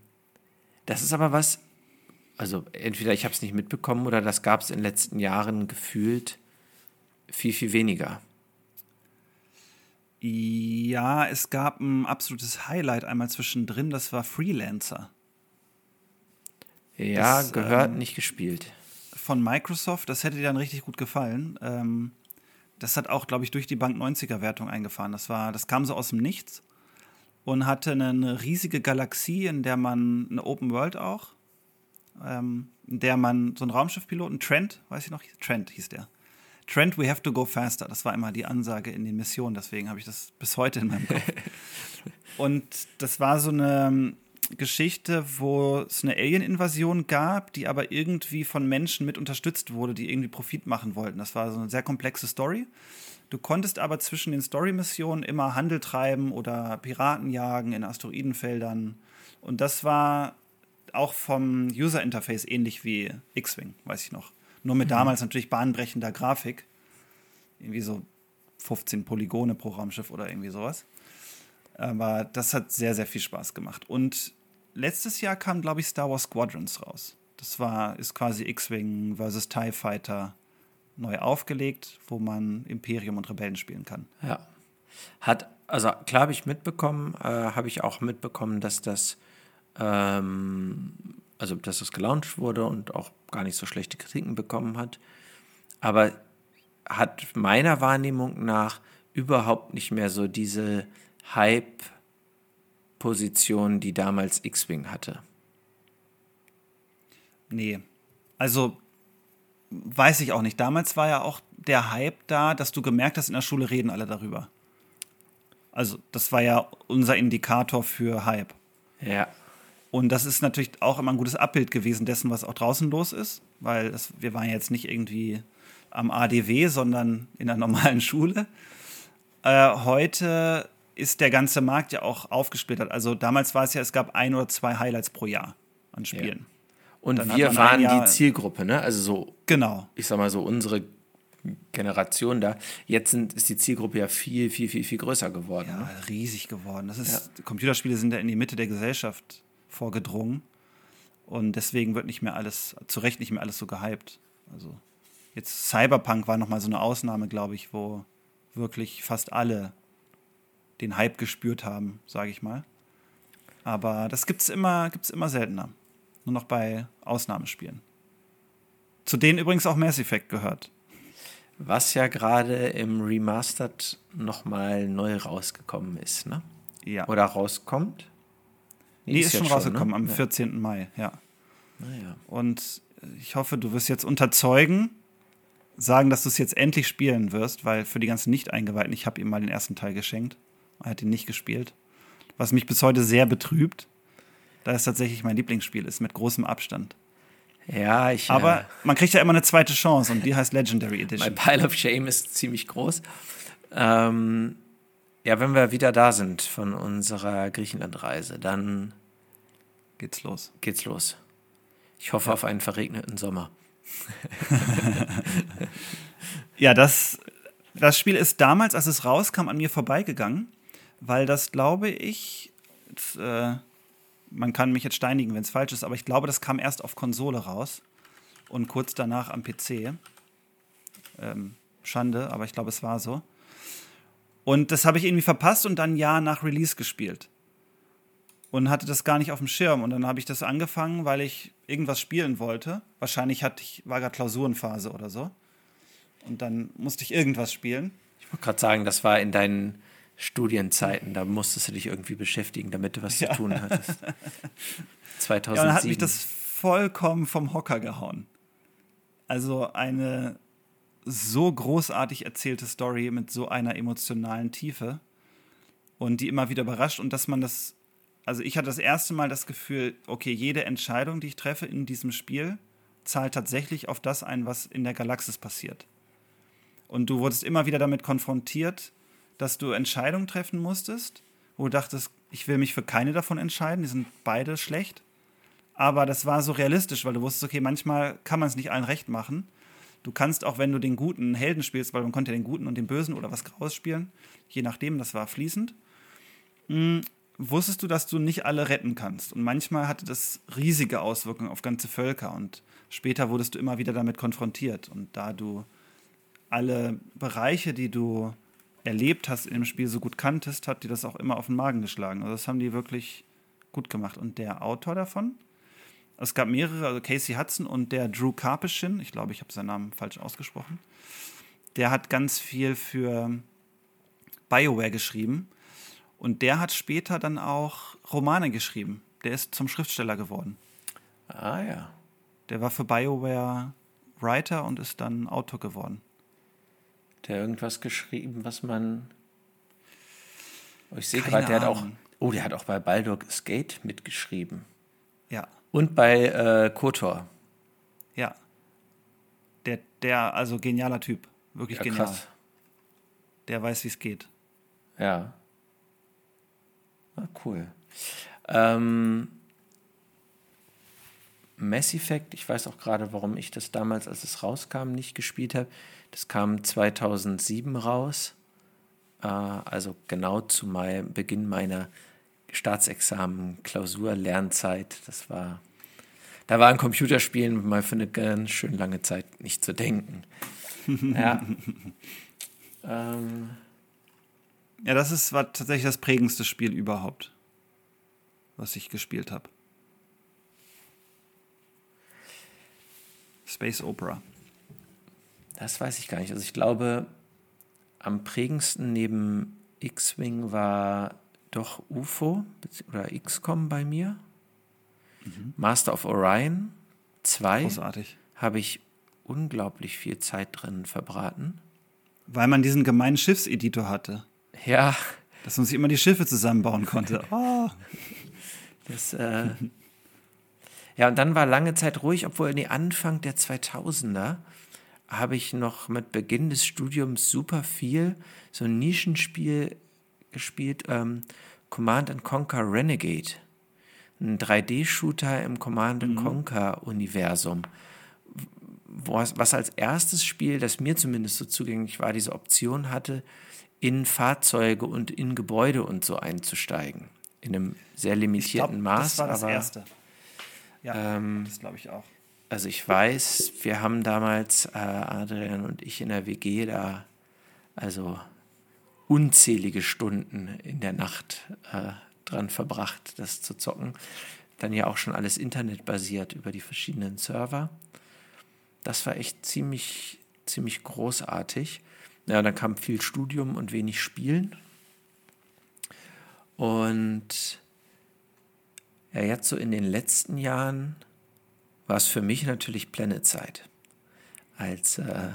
das ist aber was, also entweder ich habe es nicht mitbekommen oder das gab es in den letzten Jahren gefühlt viel, viel weniger. Ja, es gab ein absolutes Highlight einmal zwischendrin, das war Freelancer. Ja, das, gehört, ähm, nicht gespielt. Von Microsoft, das hätte dir dann richtig gut gefallen. Ähm, das hat auch, glaube ich, durch die Bank 90er-Wertung eingefahren. Das, war, das kam so aus dem Nichts und hatte eine riesige Galaxie, in der man eine Open World auch, ähm, in der man so einen Raumschiffpiloten, Trent, weiß ich noch, Trent hieß der. Trent, we have to go faster. Das war immer die Ansage in den Missionen, deswegen habe ich das bis heute in meinem Kopf. und das war so eine Geschichte, wo es eine Alien-Invasion gab, die aber irgendwie von Menschen mit unterstützt wurde, die irgendwie Profit machen wollten. Das war so eine sehr komplexe Story. Du konntest aber zwischen den Story-Missionen immer Handel treiben oder Piraten jagen in Asteroidenfeldern. Und das war auch vom User-Interface ähnlich wie X-Wing, weiß ich noch. Nur mit mhm. damals natürlich bahnbrechender Grafik. Irgendwie so 15 Polygone pro Raumschiff oder irgendwie sowas. Aber das hat sehr, sehr viel Spaß gemacht. Und letztes Jahr kam, glaube ich, Star Wars Squadrons raus. Das war, ist quasi X-Wing versus TIE Fighter neu aufgelegt, wo man Imperium und Rebellen spielen kann. Ja. Hat, also klar habe ich mitbekommen, äh, habe ich auch mitbekommen, dass das, ähm, also dass das gelauncht wurde und auch gar nicht so schlechte Kritiken bekommen hat. Aber hat meiner Wahrnehmung nach überhaupt nicht mehr so diese Hype-Position, die damals X-Wing hatte. Nee. Also weiß ich auch nicht. Damals war ja auch der Hype da, dass du gemerkt hast, in der Schule reden alle darüber. Also, das war ja unser Indikator für Hype. Ja. Und das ist natürlich auch immer ein gutes Abbild gewesen dessen, was auch draußen los ist, weil das, wir waren jetzt nicht irgendwie am ADW, sondern in einer normalen Schule. Äh, heute ist der ganze Markt ja auch aufgesplittert. Also damals war es ja, es gab ein oder zwei Highlights pro Jahr an Spielen. Ja. Und Dann wir waren die Zielgruppe, ne? Also so, genau. ich sag mal so, unsere Generation da. Jetzt sind, ist die Zielgruppe ja viel, viel, viel, viel größer geworden. Ja, ne? riesig geworden. Das ist, ja. Computerspiele sind ja in die Mitte der Gesellschaft vorgedrungen. Und deswegen wird nicht mehr alles, zu Recht nicht mehr alles so gehypt. Also jetzt Cyberpunk war nochmal so eine Ausnahme, glaube ich, wo wirklich fast alle den Hype gespürt haben, sage ich mal. Aber das gibt es immer, gibt's immer seltener. Nur noch bei Ausnahmespielen. Zu denen übrigens auch Mass Effect gehört. Was ja gerade im Remastered nochmal neu rausgekommen ist, ne? Ja. Oder rauskommt? Nee, nee ist, ist schon rausgekommen, ne? am ja. 14. Mai, ja. Naja. Und ich hoffe, du wirst jetzt unterzeugen, sagen, dass du es jetzt endlich spielen wirst, weil für die ganzen Nicht-Eingeweihten, ich habe ihm mal den ersten Teil geschenkt. Er hat ihn nicht gespielt. Was mich bis heute sehr betrübt, da es tatsächlich mein Lieblingsspiel ist, mit großem Abstand. Ja, ich. Aber äh, man kriegt ja immer eine zweite Chance und die heißt Legendary Edition. Mein Pile of Shame ist ziemlich groß. Ähm, ja, wenn wir wieder da sind von unserer Griechenlandreise, dann geht's los. Geht's los. Ich hoffe ja. auf einen verregneten Sommer. ja, das, das Spiel ist damals, als es rauskam, an mir vorbeigegangen, weil das, glaube ich, jetzt, äh, man kann mich jetzt steinigen, wenn es falsch ist, aber ich glaube, das kam erst auf Konsole raus und kurz danach am PC. Ähm, Schande, aber ich glaube, es war so. Und das habe ich irgendwie verpasst und dann ein Jahr nach Release gespielt. Und hatte das gar nicht auf dem Schirm. Und dann habe ich das angefangen, weil ich irgendwas spielen wollte. Wahrscheinlich hatte ich, war gerade Klausurenphase oder so. Und dann musste ich irgendwas spielen. Ich wollte gerade sagen, das war in deinen Studienzeiten, da musstest du dich irgendwie beschäftigen, damit du was ja. zu tun hattest. 2007. Ja, dann hat mich das vollkommen vom Hocker gehauen. Also eine so großartig erzählte Story mit so einer emotionalen Tiefe und die immer wieder überrascht und dass man das, also ich hatte das erste Mal das Gefühl, okay, jede Entscheidung, die ich treffe in diesem Spiel, zahlt tatsächlich auf das ein, was in der Galaxis passiert. Und du wurdest immer wieder damit konfrontiert, dass du Entscheidungen treffen musstest, wo du dachtest, ich will mich für keine davon entscheiden, die sind beide schlecht. Aber das war so realistisch, weil du wusstest, okay, manchmal kann man es nicht allen recht machen. Du kannst auch, wenn du den guten Helden spielst, weil man konnte ja den guten und den bösen oder was Graues spielen, je nachdem, das war fließend, mh, hm, wusstest du, dass du nicht alle retten kannst. Und manchmal hatte das riesige Auswirkungen auf ganze Völker und später wurdest du immer wieder damit konfrontiert. Und da du alle Bereiche, die du erlebt hast in dem Spiel, so gut kanntest, hat dir das auch immer auf den Magen geschlagen. Also das haben die wirklich gut gemacht. Und der Autor davon, es gab mehrere, also Casey Hudson und der Drew Karpyshyn, ich glaube, ich habe seinen Namen falsch ausgesprochen, der hat ganz viel für BioWare geschrieben. Und der hat später dann auch Romane geschrieben. Der ist zum Schriftsteller geworden. Ah ja. Der war für BioWare Writer und ist dann Autor geworden der irgendwas geschrieben, was man. Oh, ich sehe gerade, der hat auch. Oh, der hat auch bei Baldur's Gate mitgeschrieben. Ja. Und bei äh, Kotor. Ja. Der, der, also genialer Typ. Wirklich ja, genial. Krass. Der weiß, wie es geht. Ja. Ah, cool. Ähm, Mass Effect, ich weiß auch gerade, warum ich das damals, als es rauskam, nicht gespielt habe. Das kam 2007 raus, äh, also genau zu mein, Beginn meiner Staatsexamen, Klausur, Lernzeit. Das war, da war ein Computerspielen mal für eine ganz schön lange Zeit nicht zu denken. ja. ähm. Ja, das ist, war tatsächlich das prägendste Spiel überhaupt, was ich gespielt habe. Space Opera. Das weiß ich gar nicht. Also ich glaube, am prägendsten neben X-Wing war doch UFO oder XCOM bei mir. Mhm. Master of Orion 2 habe ich unglaublich viel Zeit drin verbraten. Weil man diesen gemeinen Schiffseditor hatte. Ja. Dass man sich immer die Schiffe zusammenbauen konnte. Oh. Das, äh, Ja, und dann war lange Zeit ruhig, obwohl nee, Anfang der 2000er habe ich noch mit Beginn des Studiums super viel so ein Nischenspiel gespielt, ähm, Command and Conquer Renegade. Ein 3D-Shooter im Command and mhm. Conquer-Universum. Was, was als erstes Spiel, das mir zumindest so zugänglich war, diese Option hatte, in Fahrzeuge und in Gebäude und so einzusteigen. In einem sehr limitierten glaub, Maß. Das war das aber, erste. Ja, ähm, das glaube ich auch. Also ich weiß, wir haben damals, äh, Adrian und ich in der WG da, also unzählige Stunden in der Nacht äh, dran verbracht, das zu zocken. Dann ja auch schon alles internetbasiert über die verschiedenen Server. Das war echt ziemlich, ziemlich großartig. Ja, dann kam viel Studium und wenig Spielen. Und ja, jetzt so in den letzten Jahren war es für mich natürlich Planet Als äh,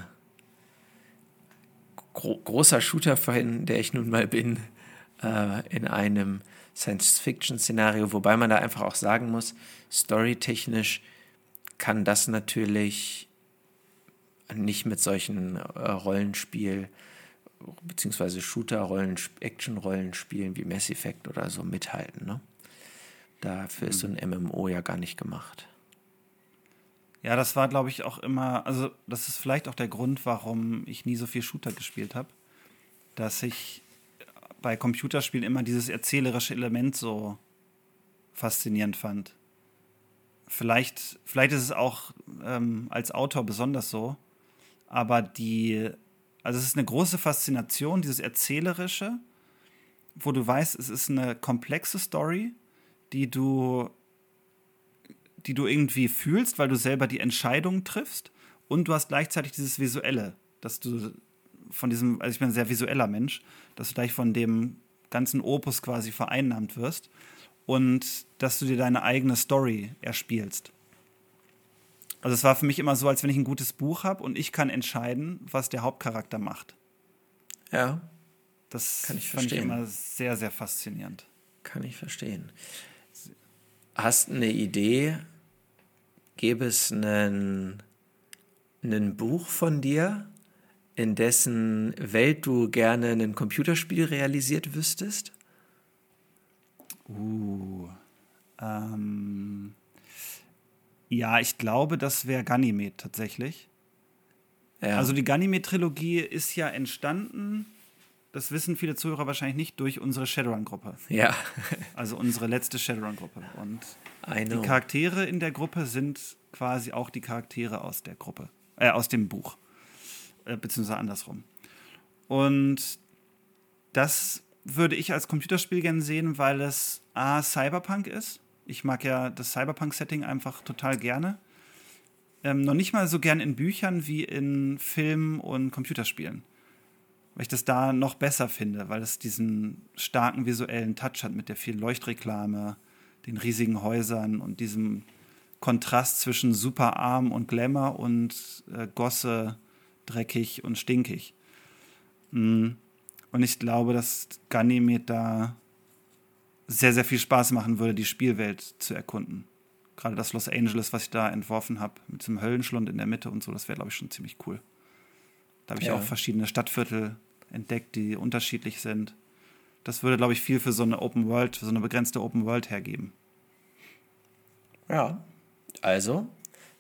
gro großer Shooter-Fan, der ich nun mal bin, äh, in einem Science-Fiction-Szenario, wobei man da einfach auch sagen muss, storytechnisch kann das natürlich nicht mit solchen äh, Rollenspiel- beziehungsweise Shooter-Rollen, Action-Rollenspielen wie Mass Effect oder so mithalten. Ne? Dafür ist so ein MMO ja gar nicht gemacht. Ja, das war, glaube ich, auch immer, also das ist vielleicht auch der Grund, warum ich nie so viel Shooter gespielt habe, dass ich bei Computerspielen immer dieses erzählerische Element so faszinierend fand. Vielleicht, vielleicht ist es auch ähm, als Autor besonders so, aber die, also es ist eine große Faszination, dieses Erzählerische, wo du weißt, es ist eine komplexe Story, die du, die du irgendwie fühlst, weil du selber die Entscheidungen triffst und du hast gleichzeitig dieses Visuelle, dass du von diesem, also ich bin ein sehr visueller Mensch, dass du gleich von dem ganzen Opus quasi vereinnahmt wirst und dass du dir deine eigene Story erspielst. Also es war für mich immer so, als wenn ich ein gutes Buch habe und ich kann entscheiden, was der Hauptcharakter macht. Ja. Das kann ich fand verstehen. ich immer sehr, sehr faszinierend. Kann ich verstehen hast eine Idee, gäbe es einen, einen Buch von dir, in dessen Welt du gerne ein Computerspiel realisiert wüsstest? Uh, ähm, ja, ich glaube, das wäre Ganymed tatsächlich. Ja. Also die Ganymed-Trilogie ist ja entstanden das wissen viele Zuhörer wahrscheinlich nicht, durch unsere Shadowrun-Gruppe. Ja. also unsere letzte Shadowrun-Gruppe. Und die Charaktere in der Gruppe sind quasi auch die Charaktere aus der Gruppe, äh, aus dem Buch. Äh, beziehungsweise andersrum. Und das würde ich als Computerspiel gerne sehen, weil es A, Cyberpunk ist. Ich mag ja das Cyberpunk-Setting einfach total gerne. Ähm, noch nicht mal so gern in Büchern wie in Filmen und Computerspielen weil ich das da noch besser finde, weil es diesen starken visuellen Touch hat mit der vielen Leuchtreklame, den riesigen Häusern und diesem Kontrast zwischen super arm und Glamour und äh, Gosse, dreckig und stinkig. Mm. Und ich glaube, dass Ganymed da sehr, sehr viel Spaß machen würde, die Spielwelt zu erkunden. Gerade das Los Angeles, was ich da entworfen habe, mit diesem Höllenschlund in der Mitte und so, das wäre, glaube ich, schon ziemlich cool. Da habe ich ja. auch verschiedene Stadtviertel entdeckt, die unterschiedlich sind. Das würde, glaube ich, viel für so eine Open World, für so eine begrenzte Open World hergeben. Ja, also,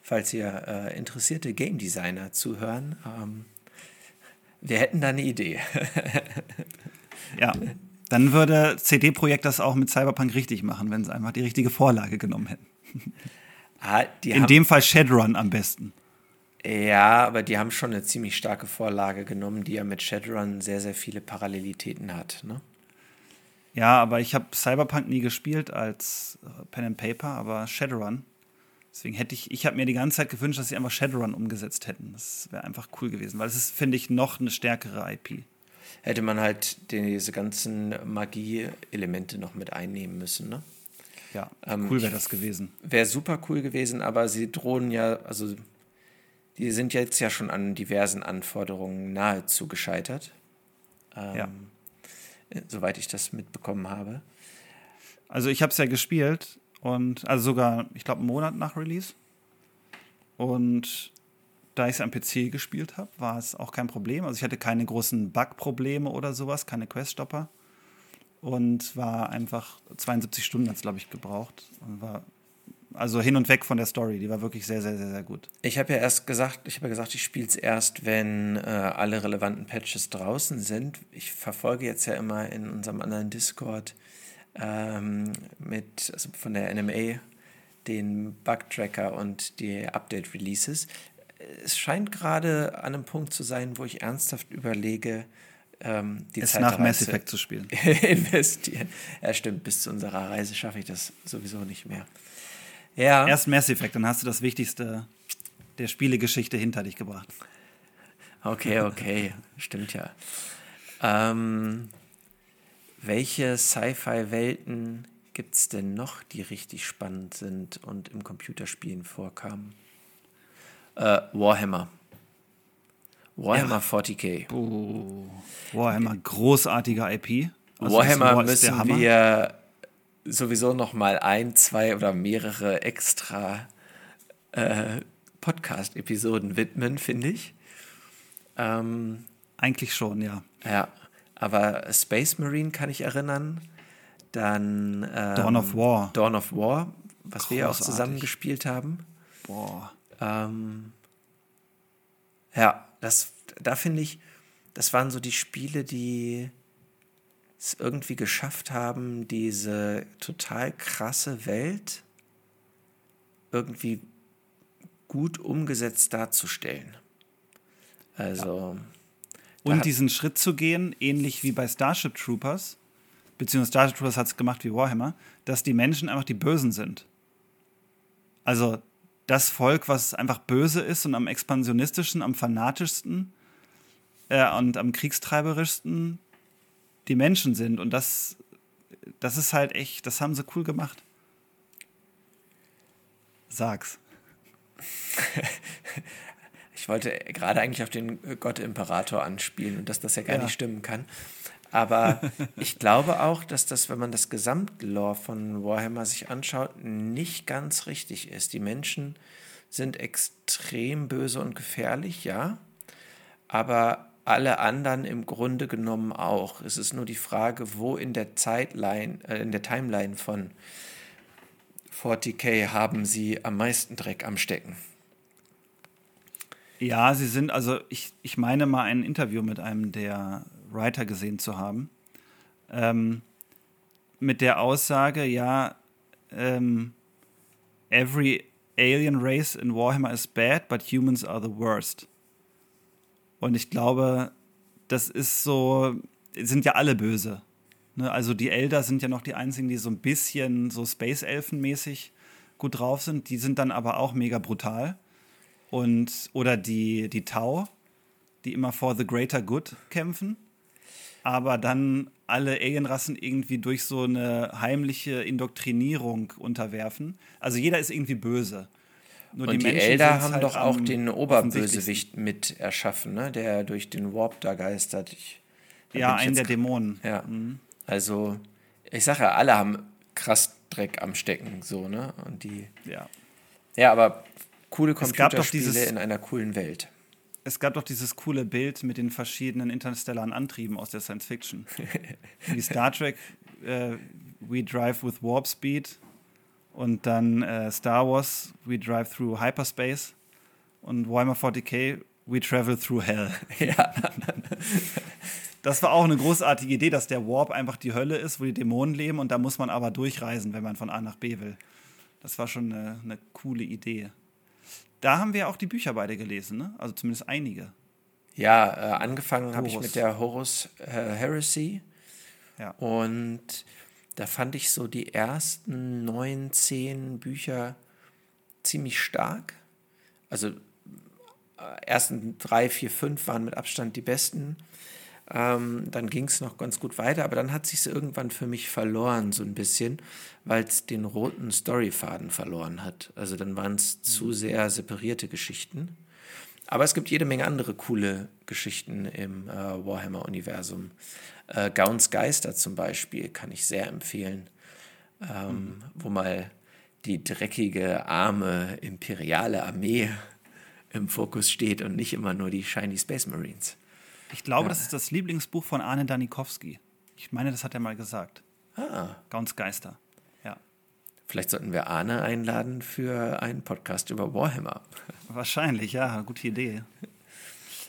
falls ihr äh, interessierte Game Designer zuhören, ähm, wir hätten da eine Idee. ja, dann würde CD Projekt das auch mit Cyberpunk richtig machen, wenn sie einfach die richtige Vorlage genommen hätten. Ah, In dem Fall Shadowrun am besten. Ja, aber die haben schon eine ziemlich starke Vorlage genommen, die ja mit Shadowrun sehr, sehr viele Parallelitäten hat. Ne? Ja, aber ich habe Cyberpunk nie gespielt als äh, Pen and Paper, aber Shadowrun. Deswegen hätte ich, ich habe mir die ganze Zeit gewünscht, dass sie einfach Shadowrun umgesetzt hätten. Das wäre einfach cool gewesen, weil es ist, finde ich, noch eine stärkere IP. Hätte man halt diese ganzen Magie-Elemente noch mit einnehmen müssen, ne? Ja, ähm, cool wäre das gewesen. Wäre super cool gewesen, aber sie drohen ja, also die sind jetzt ja schon an diversen Anforderungen nahezu gescheitert. Ähm, ja. Soweit ich das mitbekommen habe. Also ich habe es ja gespielt Und also sogar, ich glaube, einen Monat nach Release. Und da ich es am PC gespielt habe, war es auch kein Problem. Also ich hatte keine großen Bug-Probleme oder sowas, keine Quest-Stopper. Und war einfach 72 Stunden hat es, glaube ich, gebraucht. Und war also hin und weg von der Story. Die war wirklich sehr, sehr, sehr, sehr gut. Ich habe ja erst gesagt, ich habe ja gesagt, ich spiele es erst, wenn äh, alle relevanten Patches draußen sind. Ich verfolge jetzt ja immer in unserem anderen Discord ähm, mit also von der NMA den Bug-Tracker und die Update-Releases. Es scheint gerade an einem Punkt zu sein, wo ich ernsthaft überlege, ähm, die es nach Mass Effect zu spielen. investieren. Ja, stimmt, bis zu unserer Reise schaffe ich das sowieso nicht mehr. Ja. Erst Mass Effect, dann hast du das Wichtigste der Spielegeschichte hinter dich gebracht. Okay, okay, stimmt ja. Ähm, welche Sci-Fi-Welten gibt es denn noch, die richtig spannend sind und im Computerspielen vorkamen? Äh, Warhammer. Warhammer ja. 40k. Oh. Warhammer, großartiger IP. Also Warhammer müssen wir sowieso noch mal ein, zwei oder mehrere extra äh, Podcast-Episoden widmen, finde ich. Ähm, Eigentlich schon, ja. Ja, aber Space Marine kann ich erinnern. Dann ähm, Dawn of War. Dawn of War, was Großartig. wir ja auch zusammen gespielt haben. Boah. Ähm, ja, das, da finde ich, das waren so die Spiele, die es irgendwie geschafft haben, diese total krasse Welt irgendwie gut umgesetzt darzustellen. Also. Ja. Und diesen Schritt zu gehen, ähnlich wie bei Starship Troopers, beziehungsweise Starship Troopers hat es gemacht wie Warhammer, dass die Menschen einfach die Bösen sind. Also das Volk, was einfach böse ist und am expansionistischen, am fanatischsten äh, und am kriegstreiberischsten, die Menschen sind. Und das, das ist halt echt, das haben sie cool gemacht. Sag's. ich wollte gerade eigentlich auf den Gott Imperator anspielen und dass das ja gar ja. nicht stimmen kann. Aber ich glaube auch, dass das, wenn man das Gesamtlore von Warhammer sich anschaut, nicht ganz richtig ist. Die Menschen sind extrem böse und gefährlich, ja. Aber alle anderen im Grunde genommen auch. Es ist nur die Frage, wo in der Zeitline, äh, in der Timeline von 40k haben sie am meisten Dreck am Stecken. Ja, sie sind, also ich, ich meine mal ein Interview mit einem der Writer gesehen zu haben. Ähm, mit der Aussage, ja, ähm, every alien race in Warhammer is bad, but humans are the worst. Und ich glaube, das ist so, sind ja alle böse. Ne? Also die Elder sind ja noch die einzigen, die so ein bisschen so Space Elfen-mäßig gut drauf sind. Die sind dann aber auch mega brutal. Und, oder die, die Tau, die immer for the greater good kämpfen, aber dann alle Alienrassen irgendwie durch so eine heimliche Indoktrinierung unterwerfen. Also jeder ist irgendwie böse. Nur und die, die Elder haben halt doch auch den Oberbösewicht mit erschaffen, ne? der durch den Warp da geistert. Ich, ja, einen der Dämonen. Ja. Mhm. Also, ich sage ja, alle haben krass Dreck am Stecken, so, ne? Und die. Ja. Ja, aber coole Computerspiele dieses, in einer coolen Welt. Es gab doch dieses coole Bild mit den verschiedenen interstellaren Antrieben aus der Science Fiction. Wie Star Trek, äh, We Drive with Warp Speed und dann äh, Star Wars, We Drive Through Hyperspace. Und Warhammer 40k, We Travel Through Hell. Ja. Das war auch eine großartige Idee, dass der Warp einfach die Hölle ist, wo die Dämonen leben und da muss man aber durchreisen, wenn man von A nach B will. Das war schon eine, eine coole Idee. Da haben wir auch die Bücher beide gelesen, ne? Also zumindest einige. Ja, äh, angefangen habe ich mit der Horus äh, Heresy. Ja. Und da fand ich so die ersten neun, zehn Bücher ziemlich stark. Also äh, ersten drei, vier, fünf waren mit Abstand die besten. Ähm, dann ging es noch ganz gut weiter, aber dann hat sich irgendwann für mich verloren, so ein bisschen, weil es den roten Storyfaden verloren hat. Also dann waren es zu mhm. sehr separierte Geschichten. Aber es gibt jede Menge andere coole Geschichten im äh, Warhammer-Universum. Äh, Gauns Geister zum Beispiel kann ich sehr empfehlen, ähm, mhm. wo mal die dreckige, arme, imperiale Armee im Fokus steht und nicht immer nur die Shiny Space Marines. Ich glaube, ja. das ist das Lieblingsbuch von Arne Danikowski. Ich meine, das hat er mal gesagt. Ah. Gauns Geister. Ja. Vielleicht sollten wir Arne einladen für einen Podcast über Warhammer. Wahrscheinlich, ja, gute Idee.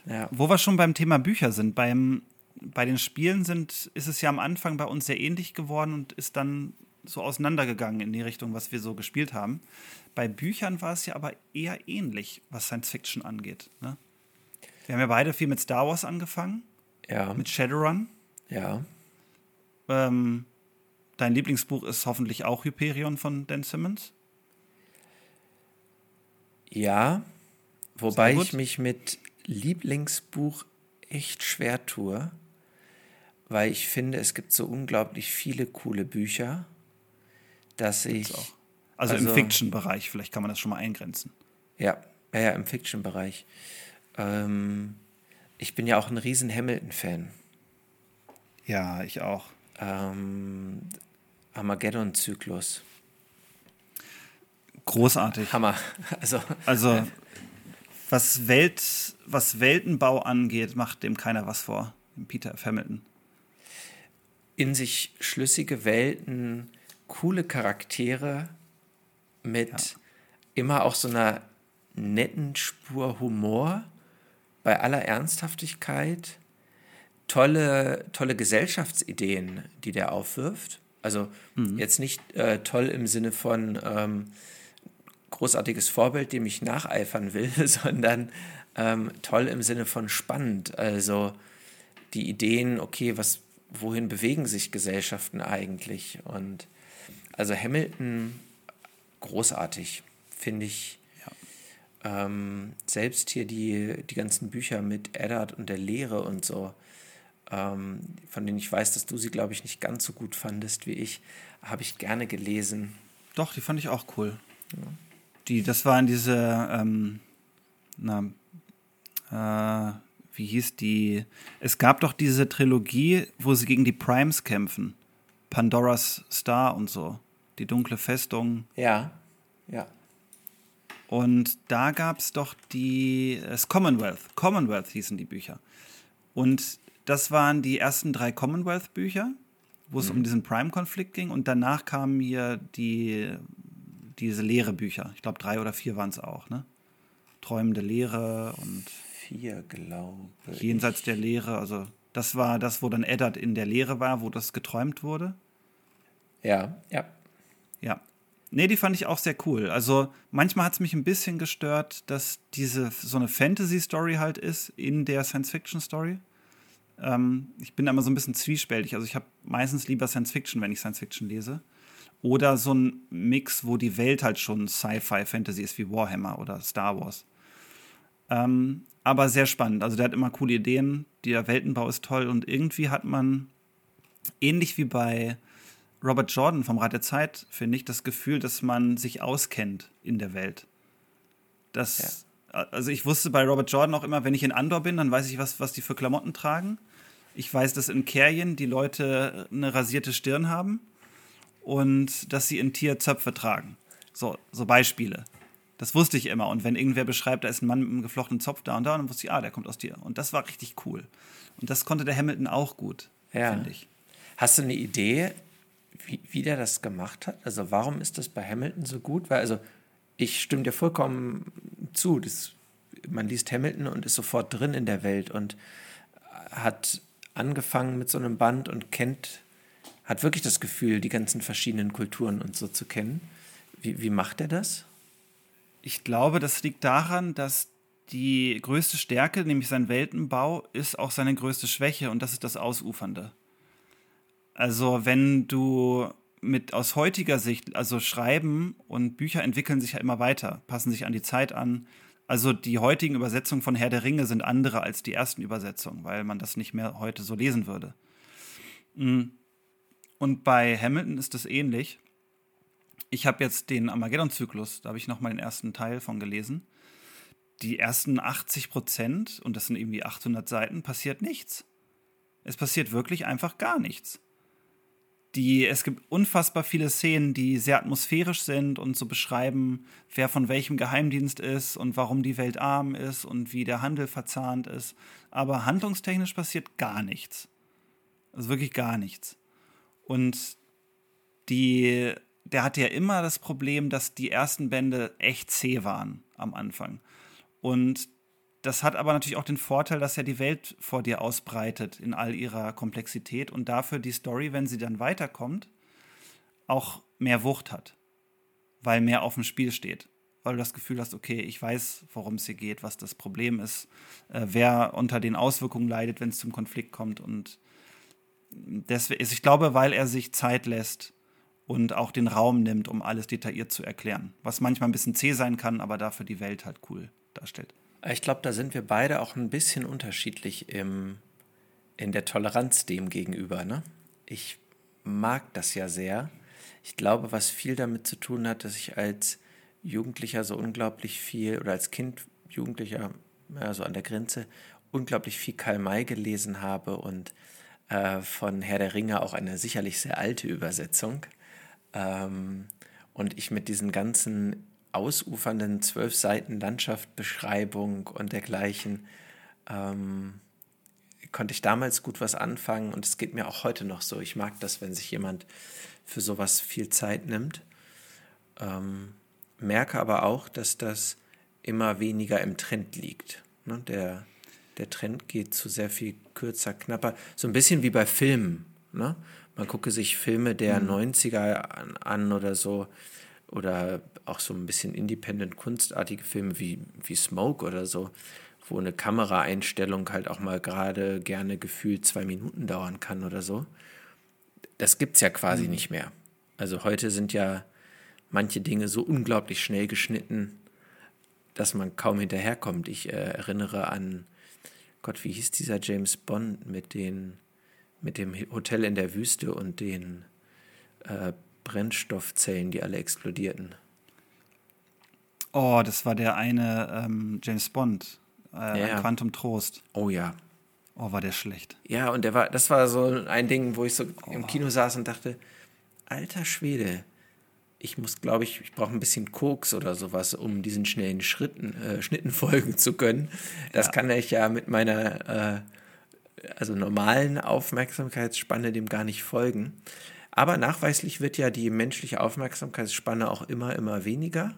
Ja. Wo wir schon beim Thema Bücher sind, beim, bei den Spielen sind, ist es ja am Anfang bei uns sehr ähnlich geworden und ist dann so auseinandergegangen in die Richtung, was wir so gespielt haben. Bei Büchern war es ja aber eher ähnlich, was Science Fiction angeht. Ne? Wir haben ja beide viel mit Star Wars angefangen. Ja. Mit Shadowrun. Ja. Ähm, dein Lieblingsbuch ist hoffentlich auch Hyperion von Dan Simmons. Ja, wobei ich mich mit Lieblingsbuch echt schwer tue, weil ich finde, es gibt so unglaublich viele coole Bücher, dass ich. Auch. Also, also im Fiction-Bereich, vielleicht kann man das schon mal eingrenzen. Ja, ja, ja im Fiction-Bereich. Ähm, ich bin ja auch ein riesen Hamilton-Fan. Ja, ich auch. Ähm, Armageddon-Zyklus. Großartig. Hammer. Also, also äh, was, Welt, was Weltenbau angeht, macht dem keiner was vor. Peter F. Hamilton. In sich schlüssige Welten, coole Charaktere mit ja. immer auch so einer netten Spur Humor bei aller Ernsthaftigkeit. Tolle, tolle Gesellschaftsideen, die der aufwirft. Also mhm. jetzt nicht äh, toll im Sinne von ähm, großartiges Vorbild, dem ich nacheifern will, sondern ähm, toll im Sinne von spannend. Also die Ideen, okay, was, wohin bewegen sich Gesellschaften eigentlich? Und also Hamilton großartig, finde ich. Ja. Ähm, selbst hier die, die ganzen Bücher mit Eddard und der Lehre und so, ähm, von denen ich weiß, dass du sie, glaube ich, nicht ganz so gut fandest wie ich, habe ich gerne gelesen. Doch, die fand ich auch cool. Ja. Die, das waren diese, ähm, na, äh, wie hieß die? Es gab doch diese Trilogie, wo sie gegen die Primes kämpfen. Pandoras Star und so. Die dunkle Festung. Ja, ja. Und da gab es doch die, das Commonwealth. Commonwealth hießen die Bücher. Und das waren die ersten drei Commonwealth-Bücher, wo es mhm. um diesen Prime-Konflikt ging. Und danach kamen hier die diese Lehrebücher. Ich glaube, drei oder vier waren es auch, ne? Träumende Lehre und. Vier, glaube ich. Jenseits der Lehre. Also, das war das, wo dann Eddard in der Lehre war, wo das geträumt wurde. Ja, ja. Ja. Nee, die fand ich auch sehr cool. Also, manchmal hat es mich ein bisschen gestört, dass diese so eine Fantasy-Story halt ist in der Science-Fiction-Story. Ähm, ich bin immer so ein bisschen zwiespältig. Also, ich habe meistens lieber Science-Fiction, wenn ich Science-Fiction lese. Oder so ein Mix, wo die Welt halt schon Sci-Fi-Fantasy ist, wie Warhammer oder Star Wars. Ähm, aber sehr spannend. Also der hat immer coole Ideen. Der Weltenbau ist toll und irgendwie hat man, ähnlich wie bei Robert Jordan vom Rat der Zeit, finde ich, das Gefühl, dass man sich auskennt in der Welt. Das, ja. Also ich wusste bei Robert Jordan auch immer, wenn ich in Andor bin, dann weiß ich, was, was die für Klamotten tragen. Ich weiß, dass in Kerien die Leute eine rasierte Stirn haben und dass sie in Tier Zöpfe tragen. So, so Beispiele. Das wusste ich immer. Und wenn irgendwer beschreibt, da ist ein Mann mit einem geflochtenen Zopf da und da, dann wusste ich, ah, der kommt aus dir. Und das war richtig cool. Und das konnte der Hamilton auch gut, ja. finde ich. Hast du eine Idee, wie, wie der das gemacht hat? Also warum ist das bei Hamilton so gut? Weil, also, ich stimme dir vollkommen zu. Das, man liest Hamilton und ist sofort drin in der Welt und hat angefangen mit so einem Band und kennt hat wirklich das Gefühl, die ganzen verschiedenen Kulturen und so zu kennen. Wie, wie macht er das? Ich glaube, das liegt daran, dass die größte Stärke, nämlich sein Weltenbau, ist auch seine größte Schwäche und das ist das Ausufernde. Also wenn du mit aus heutiger Sicht, also Schreiben und Bücher entwickeln sich ja immer weiter, passen sich an die Zeit an. Also die heutigen Übersetzungen von Herr der Ringe sind andere als die ersten Übersetzungen, weil man das nicht mehr heute so lesen würde. Mhm. Und bei Hamilton ist es ähnlich. Ich habe jetzt den Armageddon-Zyklus, da habe ich noch mal den ersten Teil von gelesen. Die ersten 80 Prozent, und das sind irgendwie 800 Seiten, passiert nichts. Es passiert wirklich einfach gar nichts. die, es gibt unfassbar viele Szenen, die sehr atmosphärisch sind und so beschreiben, wer von welchem Geheimdienst ist und warum die Welt arm ist und wie der Handel verzahnt ist. Aber handlungstechnisch passiert gar nichts. Also wirklich gar nichts. Und die, der hatte ja immer das Problem, dass die ersten Bände echt zäh waren am Anfang. Und das hat aber natürlich auch den Vorteil, dass er die Welt vor dir ausbreitet in all ihrer Komplexität und dafür die Story, wenn sie dann weiterkommt, auch mehr Wucht hat, weil mehr auf dem Spiel steht. Weil du das Gefühl hast, okay, ich weiß, worum es hier geht, was das Problem ist, äh, wer unter den Auswirkungen leidet, wenn es zum Konflikt kommt. Und deswegen, ich glaube, weil er sich Zeit lässt und auch den Raum nimmt, um alles detailliert zu erklären. Was manchmal ein bisschen zäh sein kann, aber dafür die Welt halt cool darstellt. Ich glaube, da sind wir beide auch ein bisschen unterschiedlich im, in der Toleranz dem gegenüber. Ne? Ich mag das ja sehr. Ich glaube, was viel damit zu tun hat, dass ich als Jugendlicher so unglaublich viel oder als Kind, Jugendlicher, ja, so an der Grenze, unglaublich viel Karl May gelesen habe und äh, von Herr der Ringe auch eine sicherlich sehr alte Übersetzung. Ähm, und ich mit diesen ganzen ausufernden zwölf Seiten Landschaftsbeschreibung und dergleichen ähm, konnte ich damals gut was anfangen und es geht mir auch heute noch so. Ich mag das, wenn sich jemand für sowas viel Zeit nimmt. Ähm, merke aber auch, dass das immer weniger im Trend liegt. Ne? Der, der Trend geht zu sehr viel kürzer, knapper. So ein bisschen wie bei Filmen. Ne? Man gucke sich Filme der mhm. 90er an, an oder so oder auch so ein bisschen independent kunstartige Filme wie, wie Smoke oder so, wo eine Kameraeinstellung halt auch mal gerade gerne gefühlt zwei Minuten dauern kann oder so. Das gibt es ja quasi mhm. nicht mehr. Also heute sind ja manche Dinge so unglaublich schnell geschnitten, dass man kaum hinterherkommt. Ich äh, erinnere an, Gott, wie hieß dieser James Bond mit den, mit dem Hotel in der Wüste und den äh, Brennstoffzellen, die alle explodierten. Oh, das war der eine ähm, James Bond, äh, ja. Quantum Trost. Oh ja. Oh, war der schlecht. Ja, und der war, das war so ein Ding, wo ich so oh. im Kino saß und dachte, alter Schwede, ich muss, glaube ich, ich brauche ein bisschen Koks oder sowas, um diesen schnellen Schritten, äh, Schnitten folgen zu können. Das ja. kann ich ja mit meiner äh, also normalen Aufmerksamkeitsspanne dem gar nicht folgen. Aber nachweislich wird ja die menschliche Aufmerksamkeitsspanne auch immer, immer weniger.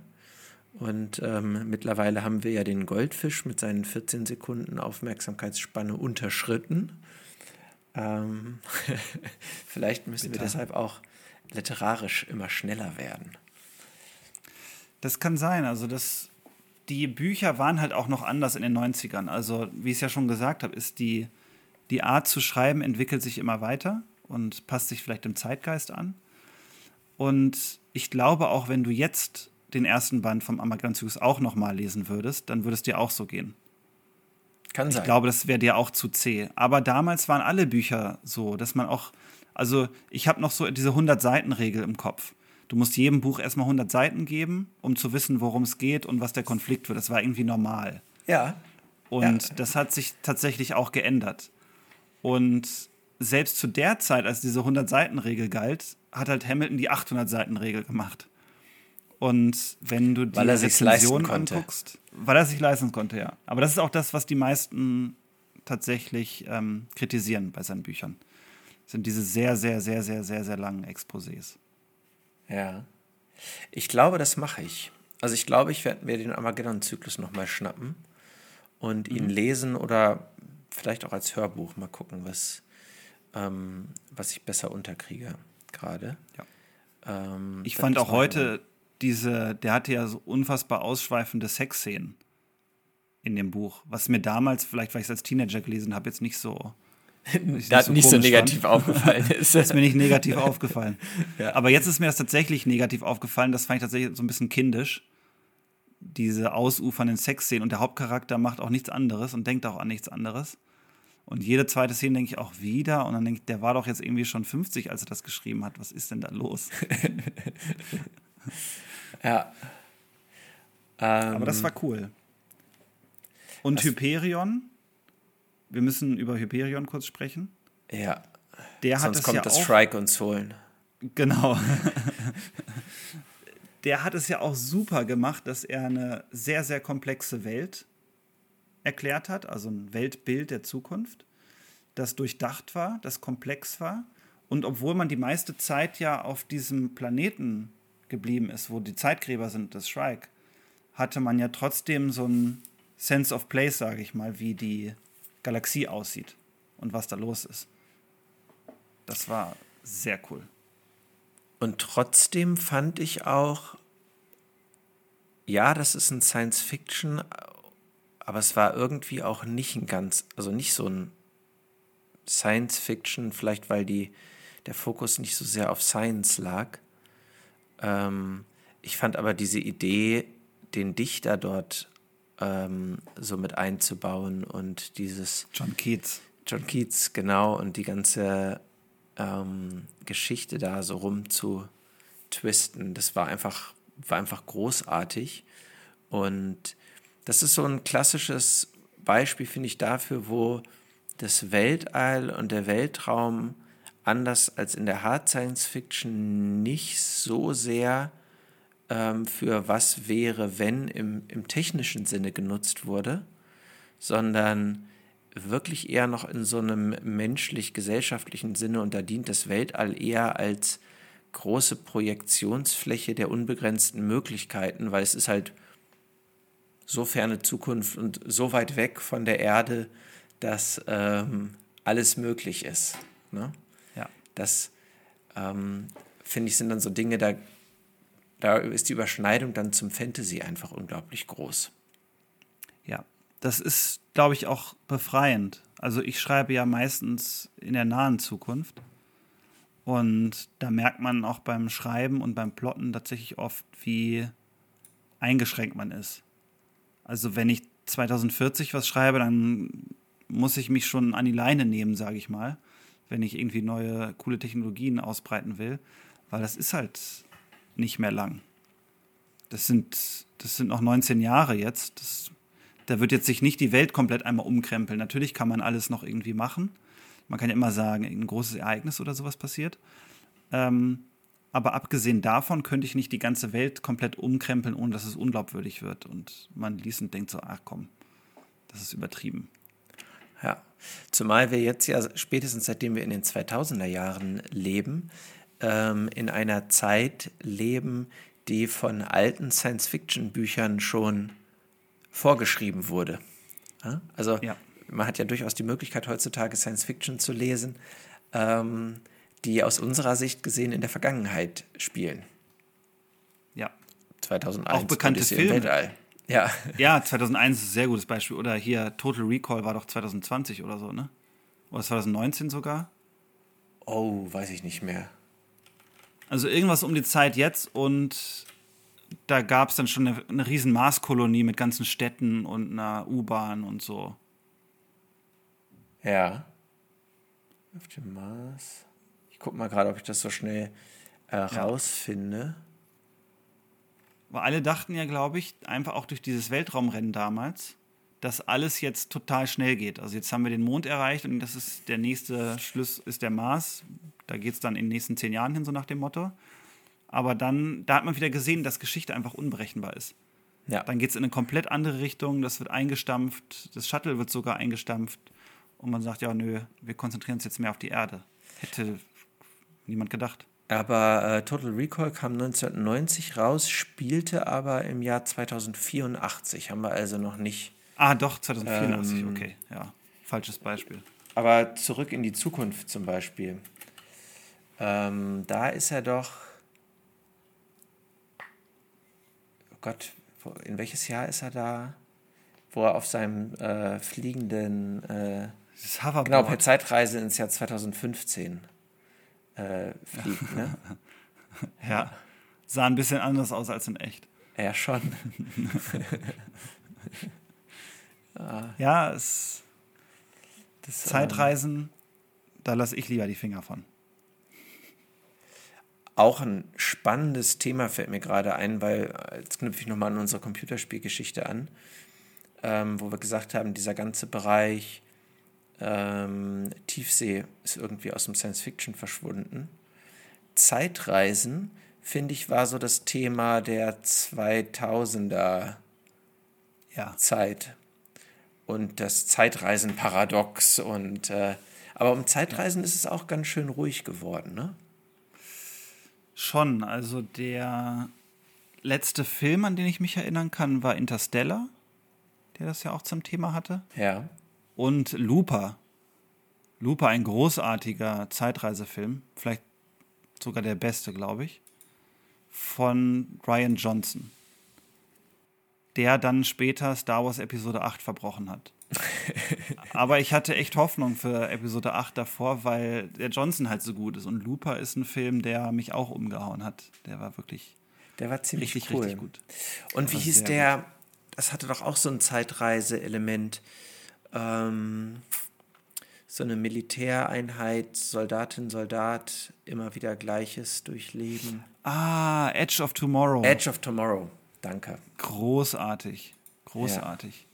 Und ähm, mittlerweile haben wir ja den Goldfisch mit seinen 14 Sekunden Aufmerksamkeitsspanne unterschritten. Ähm, vielleicht müssen Bitte. wir deshalb auch literarisch immer schneller werden. Das kann sein. Also das, die Bücher waren halt auch noch anders in den 90ern. Also wie ich es ja schon gesagt habe, ist die, die Art zu schreiben entwickelt sich immer weiter und passt sich vielleicht dem Zeitgeist an. Und ich glaube auch, wenn du jetzt den ersten Band vom Armageddon-Zyklus auch nochmal lesen würdest, dann würde es dir auch so gehen. Kann sein. Ich glaube, das wäre dir auch zu zäh. Aber damals waren alle Bücher so, dass man auch, also ich habe noch so diese 100-Seiten-Regel im Kopf. Du musst jedem Buch erstmal 100 Seiten geben, um zu wissen, worum es geht und was der Konflikt wird. Das war irgendwie normal. Ja. Und ja. das hat sich tatsächlich auch geändert. Und selbst zu der Zeit, als diese 100-Seiten-Regel galt, hat halt Hamilton die 800-Seiten-Regel gemacht. Und wenn du die weil er Rezension anguckst, weil er sich leisten konnte, ja. Aber das ist auch das, was die meisten tatsächlich ähm, kritisieren bei seinen Büchern. Das sind diese sehr, sehr, sehr, sehr, sehr, sehr langen Exposés. Ja. Ich glaube, das mache ich. Also ich glaube, ich werde mir den Armageddon-Zyklus nochmal schnappen und ihn mhm. lesen oder vielleicht auch als Hörbuch mal gucken, was, ähm, was ich besser unterkriege gerade. Ja. Ähm, ich fand auch heute diese, der hatte ja so unfassbar ausschweifende Sexszenen in dem Buch, was mir damals, vielleicht weil ich es als Teenager gelesen habe, jetzt nicht so. Nicht, nicht so, nicht so negativ fand. aufgefallen ist. das ist mir nicht negativ aufgefallen. Ja. Aber jetzt ist mir das tatsächlich negativ aufgefallen. Das fand ich tatsächlich so ein bisschen kindisch. Diese ausufernden Sexszenen. Und der Hauptcharakter macht auch nichts anderes und denkt auch an nichts anderes. Und jede zweite Szene denke ich auch wieder. Und dann denke ich, der war doch jetzt irgendwie schon 50, als er das geschrieben hat. Was ist denn da los? ja. Ähm, Aber das war cool. Und Hyperion? Wir müssen über Hyperion kurz sprechen. Ja. Der Sonst kommt ja das auch, Shrike uns holen. Genau. der hat es ja auch super gemacht, dass er eine sehr, sehr komplexe Welt erklärt hat, also ein Weltbild der Zukunft, das durchdacht war, das komplex war. Und obwohl man die meiste Zeit ja auf diesem Planeten geblieben ist, wo die Zeitgräber sind, das Shrike, hatte man ja trotzdem so ein Sense of Place, sage ich mal, wie die Galaxie aussieht und was da los ist. Das war sehr cool. Und trotzdem fand ich auch, ja, das ist ein Science Fiction, aber es war irgendwie auch nicht ein ganz, also nicht so ein Science Fiction, vielleicht weil die, der Fokus nicht so sehr auf Science lag. Ähm, ich fand aber diese Idee, den Dichter dort ähm, so mit einzubauen und dieses. John Keats. John Keats, genau, und die ganze ähm, Geschichte da so rum zu twisten, das war einfach, war einfach großartig. Und das ist so ein klassisches Beispiel, finde ich, dafür, wo das Weltall und der Weltraum anders als in der Hard Science Fiction nicht so sehr ähm, für was wäre, wenn im, im technischen Sinne genutzt wurde, sondern wirklich eher noch in so einem menschlich-gesellschaftlichen Sinne und da dient das Weltall eher als große Projektionsfläche der unbegrenzten Möglichkeiten, weil es ist halt so ferne Zukunft und so weit weg von der Erde, dass ähm, alles möglich ist. Ne? Ja. Das ähm, finde ich sind dann so Dinge, da, da ist die Überschneidung dann zum Fantasy einfach unglaublich groß. Das ist, glaube ich, auch befreiend. Also ich schreibe ja meistens in der nahen Zukunft. Und da merkt man auch beim Schreiben und beim Plotten tatsächlich oft, wie eingeschränkt man ist. Also wenn ich 2040 was schreibe, dann muss ich mich schon an die Leine nehmen, sage ich mal, wenn ich irgendwie neue, coole Technologien ausbreiten will, weil das ist halt nicht mehr lang. Das sind, das sind noch 19 Jahre jetzt. Das, da wird jetzt sich nicht die Welt komplett einmal umkrempeln. Natürlich kann man alles noch irgendwie machen. Man kann ja immer sagen, ein großes Ereignis oder sowas passiert. Ähm, aber abgesehen davon könnte ich nicht die ganze Welt komplett umkrempeln, ohne dass es unglaubwürdig wird. Und man liest und denkt so, ach komm, das ist übertrieben. Ja, zumal wir jetzt ja spätestens seitdem wir in den 2000er Jahren leben, ähm, in einer Zeit leben, die von alten Science-Fiction-Büchern schon vorgeschrieben wurde. Also ja. man hat ja durchaus die Möglichkeit heutzutage Science-Fiction zu lesen, ähm, die aus unserer Sicht gesehen in der Vergangenheit spielen. Ja. 2001 auch bekannte Odyssey Filme. Weltall. Ja. Ja, 2001 ist ein sehr gutes Beispiel. Oder hier Total Recall war doch 2020 oder so, ne? Oder 2019 sogar? Oh, weiß ich nicht mehr. Also irgendwas um die Zeit jetzt und da gab es dann schon eine, eine riesen Marskolonie mit ganzen Städten und einer U-Bahn und so. Ja. Auf dem Mars. Ich guck mal gerade, ob ich das so schnell äh, rausfinde. Weil alle dachten ja, glaube ich, einfach auch durch dieses Weltraumrennen damals, dass alles jetzt total schnell geht. Also jetzt haben wir den Mond erreicht und das ist der nächste Schluss ist der Mars. Da geht es dann in den nächsten zehn Jahren hin, so nach dem Motto. Aber dann, da hat man wieder gesehen, dass Geschichte einfach unberechenbar ist. Ja. Dann geht es in eine komplett andere Richtung, das wird eingestampft, das Shuttle wird sogar eingestampft und man sagt, ja, nö, wir konzentrieren uns jetzt mehr auf die Erde. Hätte niemand gedacht. Aber äh, Total Recall kam 1990 raus, spielte aber im Jahr 2084. Haben wir also noch nicht. Ah, doch, 2084, Ähm, okay, ja. Falsches Beispiel. Aber zurück in die Zukunft zum Beispiel. Ähm, da ist er doch. Oh Gott, in welches Jahr ist er da? Wo er auf seinem äh, fliegenden. Äh, Das Hoverboard. genau, per Zeitreise ins Jahr 2015 äh, fliegt, ne? Ja. Sah ein bisschen anders aus als in echt. Ja, schon. Ja, es, Das, Zeitreisen, da lasse ich lieber die Finger von. Auch ein spannendes Thema fällt mir gerade ein, weil äh, jetzt knüpfe ich nochmal an unsere Computerspielgeschichte an, ähm, wo wir gesagt haben, dieser ganze Bereich ähm, Tiefsee ist irgendwie aus dem Science Fiction verschwunden. Zeitreisen, finde ich, war so das Thema der 2000er ja. Zeit. Und das Zeitreisen-Paradox. Und, äh, aber um Zeitreisen ist es auch ganz schön ruhig geworden, ne? Schon. Also der letzte Film, an den ich mich erinnern kann, war Interstellar, der das ja auch zum Thema hatte. Ja. Und Looper. Looper, ein großartiger Zeitreisefilm. Vielleicht sogar der beste, glaube ich. Von Ryan Johnson der dann später Star Wars Episode 8 verbrochen hat. Aber ich hatte echt Hoffnung für Episode 8 davor, weil der Johnson halt so gut ist. Und Looper ist ein Film, der mich auch umgehauen hat. Der war wirklich. Der war ziemlich richtig, cool. richtig gut. Und wie hieß der? Gut. Das hatte doch auch so ein Zeitreise-Element. Ähm, so eine Militäreinheit, Soldatin, Soldat, immer wieder Gleiches durchleben. Ah, Edge of Tomorrow. Edge of Tomorrow. Danke. Großartig. Großartig. Ja.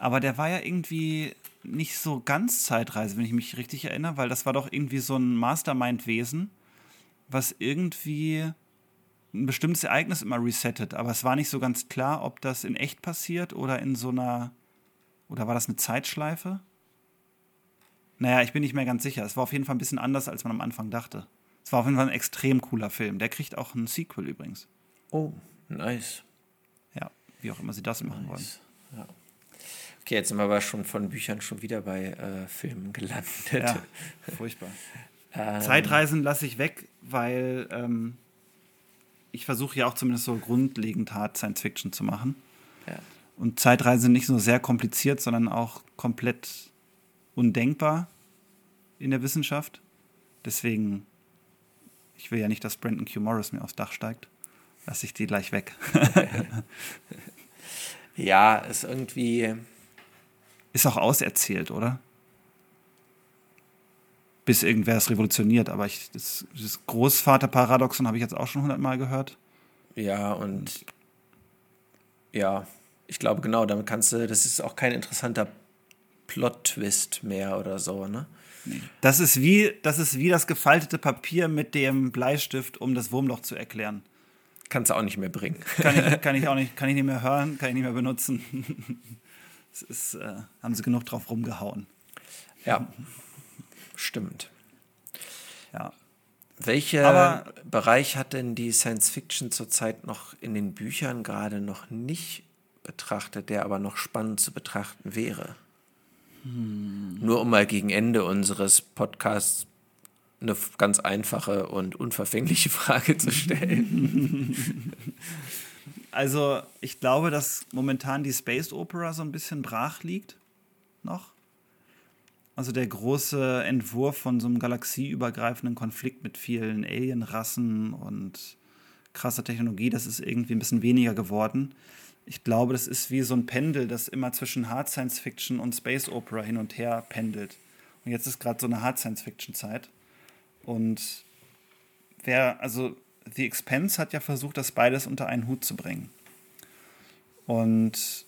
Aber der war ja irgendwie nicht so ganz Zeitreise, wenn ich mich richtig erinnere, weil das war doch irgendwie so ein Mastermind-Wesen, was irgendwie ein bestimmtes Ereignis immer resettet. Aber es war nicht so ganz klar, ob das in echt passiert oder in so einer. Oder war das eine Zeitschleife? Naja, ich bin nicht mehr ganz sicher. Es war auf jeden Fall ein bisschen anders, als man am Anfang dachte. Es war auf jeden Fall ein extrem cooler Film. Der kriegt auch ein Sequel übrigens. Oh, Nice. Ja, wie auch immer sie das machen wollen. Ja. Okay, jetzt sind wir aber schon von Büchern schon wieder bei äh, Filmen gelandet. Ja, furchtbar. ähm, Zeitreisen lasse ich weg, weil ähm, ich versuche ja auch zumindest so grundlegend hart Science Fiction zu machen. Ja. Und Zeitreisen sind nicht nur sehr kompliziert, sondern auch komplett undenkbar in der Wissenschaft. Deswegen, ich will ja nicht, dass Brandon Q. Morris mir aufs Dach steigt lasse ich die gleich weg. ja, ist irgendwie. Ist auch auserzählt, oder? Bis irgendwer es revolutioniert, aber ich, das, das Großvaterparadoxon habe ich jetzt auch schon hundertmal gehört. Ja, und ja, ich glaube genau, damit kannst du, das ist auch kein interessanter Plot-Twist mehr oder so, ne? Das ist, wie, das ist wie das gefaltete Papier mit dem Bleistift, um das Wurmloch zu erklären. Kannst du auch nicht mehr bringen. Kann ich, kann ich auch nicht, kann ich nicht mehr hören, kann ich nicht mehr benutzen. Das ist, äh, haben sie genug drauf rumgehauen. Ja, stimmt. Ja. Welcher Bereich hat denn die Science Fiction zurzeit noch in den Büchern gerade noch nicht betrachtet, der aber noch spannend zu betrachten wäre? Hm. Nur um mal gegen Ende unseres Podcasts eine ganz einfache und unverfängliche Frage zu stellen. Also, ich glaube, dass momentan die Space Opera so ein bisschen brach liegt. Noch. Also der große Entwurf von so einem galaxieübergreifenden Konflikt mit vielen Alienrassen und krasser Technologie, das ist irgendwie ein bisschen weniger geworden. Ich glaube, das ist wie so ein Pendel, das immer zwischen Hard Science Fiction und Space Opera hin und her pendelt. Und jetzt ist gerade so eine Hard Science Fiction Zeit. Und wer, also The Expense hat ja versucht, das beides unter einen Hut zu bringen. Und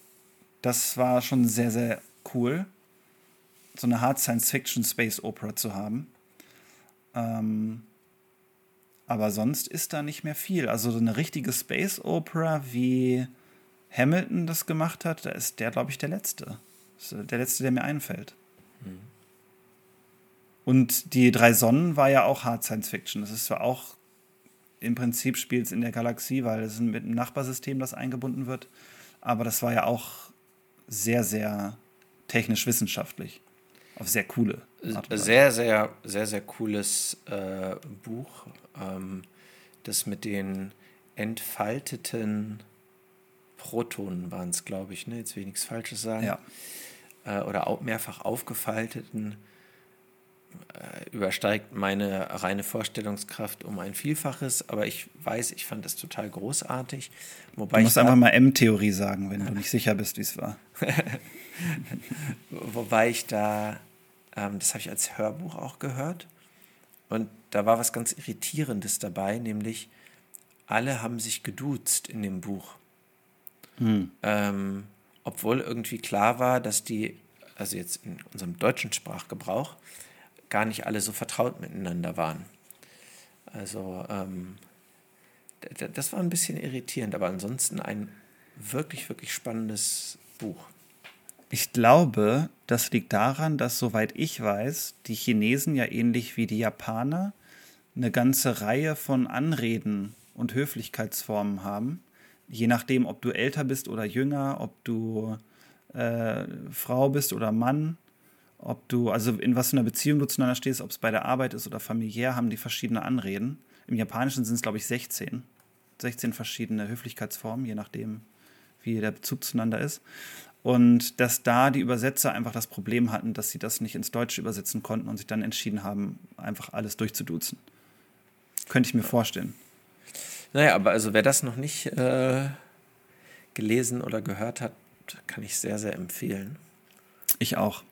das war schon sehr, sehr cool, so eine Hard Science Fiction Space Opera zu haben. Ähm, aber sonst ist da nicht mehr viel. Also so eine richtige Space Opera, wie Hamilton das gemacht hat, da ist der, glaube ich, der letzte. Der letzte, der mir einfällt. Mhm. Und die drei Sonnen war ja auch Hard Science Fiction. Das ist zwar auch im Prinzip spielt es in der Galaxie, weil es mit einem Nachbarsystem, das eingebunden wird. Aber das war ja auch sehr, sehr technisch wissenschaftlich. Auf sehr coole Sehr, sehr, sehr, sehr cooles äh, Buch. Ähm, das mit den entfalteten Protonen waren es, glaube ich. Ne? Jetzt will ich nichts Falsches sagen. Ja. Äh, oder auch mehrfach aufgefalteten äh, übersteigt meine reine Vorstellungskraft um ein Vielfaches, aber ich weiß, ich fand das total großartig. Wobei du musst einfach mal M-Theorie sagen, wenn du nicht sicher bist, wie es war. Wobei ich da, ähm, das habe ich als Hörbuch auch gehört, und da war was ganz Irritierendes dabei, nämlich alle haben sich geduzt in dem Buch. Hm. Ähm, obwohl irgendwie klar war, dass die also jetzt in unserem deutschen Sprachgebrauch, gar nicht alle so vertraut miteinander waren. Also ähm, das war ein bisschen irritierend, aber ansonsten ein wirklich, wirklich spannendes Buch. Ich glaube, das liegt daran, dass, soweit ich weiß, die Chinesen ja ähnlich wie die Japaner eine ganze Reihe von Anreden und Höflichkeitsformen haben. Je nachdem, ob du älter bist oder jünger, ob du äh, Frau bist oder Mann, ob du, also in was für einer Beziehung du zueinander stehst, ob es bei der Arbeit ist oder familiär, haben die verschiedene Anreden. Im Japanischen sind es, glaube ich, 16. 16 verschiedene Höflichkeitsformen, je nachdem, wie der Bezug zueinander ist. Und dass da die Übersetzer einfach das Problem hatten, dass sie das nicht ins Deutsche übersetzen konnten und sich dann entschieden haben, einfach alles durchzuduzen. Könnte ich mir vorstellen. Naja, aber also wer das noch nicht äh, gelesen oder gehört hat, kann ich sehr, sehr empfehlen. Ich auch.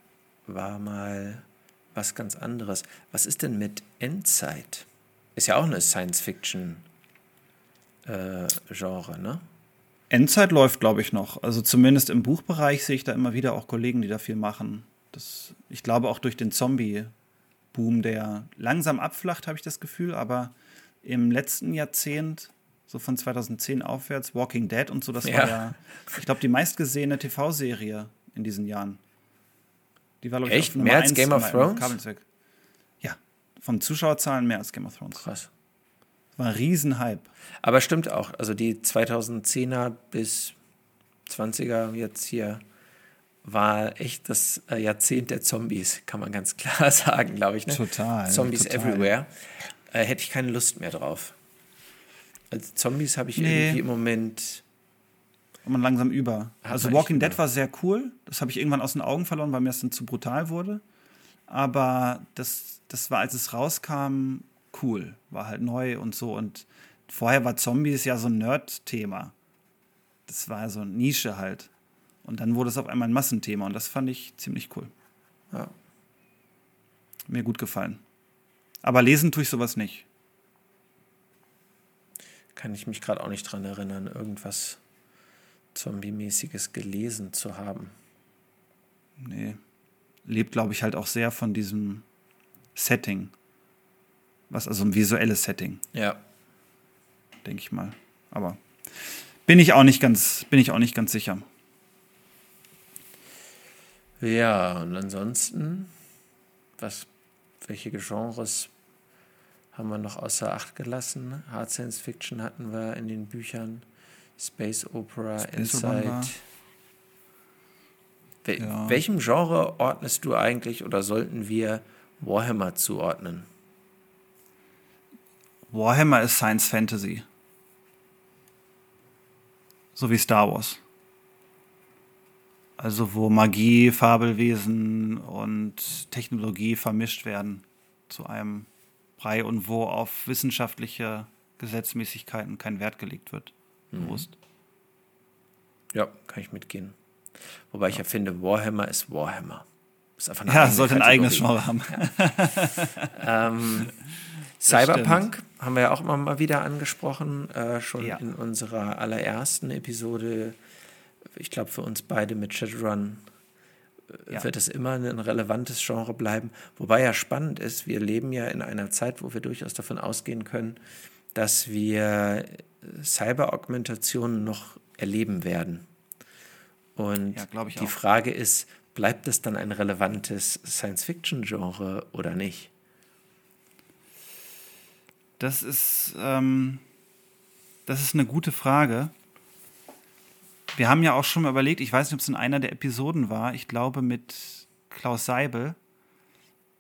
War mal was ganz anderes. Was ist denn mit Endzeit? Ist ja auch eine Science-Fiction-Genre, äh, ne? Endzeit läuft, glaube ich, noch. Also zumindest im Buchbereich sehe ich da immer wieder auch Kollegen, die da viel machen. Das, ich glaube auch durch den Zombie-Boom, der langsam abflacht, habe ich das Gefühl, aber im letzten Jahrzehnt, so von 2010 aufwärts, Walking Dead und so, das ja. war ja, ich glaube, die meistgesehene TV-Serie in diesen Jahren. Die war, glaube ich, Echt? mehr als Game of Thrones? Ja, von Zuschauerzahlen mehr als Game of Thrones. Krass. War ein Riesenhype. Aber stimmt auch. Also die 2010er bis 20er jetzt hier war echt das äh, Jahrzehnt der Zombies, kann man ganz klar sagen, glaube ich. Ne? Total. Zombies total. everywhere. Äh, hätte ich keine Lust mehr drauf. Also Zombies habe ich nee. irgendwie im Moment. Man langsam über. Also Walking Dead war sehr cool. Das habe ich irgendwann aus den Augen verloren, weil mir das dann zu brutal wurde. Aber das, das war, als es rauskam, cool, war halt neu und so. Und vorher war Zombies ja so ein Nerd-Thema. Das war so eine Nische halt. Und dann wurde es auf einmal ein Massenthema und das fand ich ziemlich cool. Ja. Mir gut gefallen. Aber lesen tue ich sowas nicht. Kann ich mich gerade auch nicht dran erinnern, irgendwas Zombie-mäßiges gelesen zu haben. Nee. Lebt, glaube ich, halt auch sehr von diesem Setting. Was also ein visuelles Setting. Ja. Denke ich mal. Aber bin ich auch nicht ganz, bin ich auch nicht ganz sicher. Ja, und ansonsten, was, welche Genres haben wir noch außer Acht gelassen? Hard Science Fiction hatten wir in den Büchern, Space Opera, Space Inside. Wel ja. Welchem Genre ordnest du eigentlich oder sollten wir Warhammer zuordnen? Warhammer ist Science Fantasy. So wie Star Wars. Also wo Magie, Fabelwesen und Technologie vermischt werden zu einem Brei und wo auf wissenschaftliche Gesetzmäßigkeiten kein Wert gelegt wird. Mhm. Bewusst. Ja, kann ich mitgehen. Wobei ja. ich ja finde, Warhammer ist Warhammer. Ist einfach eine ja, sollte ein eigenes Genre haben. Ja. ähm, Cyberpunk haben wir ja auch immer mal wieder angesprochen, äh, schon ja. in unserer allerersten Episode. Ich glaube, für uns beide mit Shadowrun äh, ja. wird es immer ein relevantes Genre bleiben. Wobei ja spannend ist, wir leben ja in einer Zeit, wo wir durchaus davon ausgehen können, dass wir Cyber-Augmentationen noch erleben werden. Und ja, die. Frage ist, bleibt es dann ein relevantes Science-Fiction-Genre oder nicht? Das ist, ähm, das ist eine gute Frage. Wir haben ja auch schon mal überlegt, ich weiß nicht, ob es in einer der Episoden war, ich glaube mit Klaus Seibel,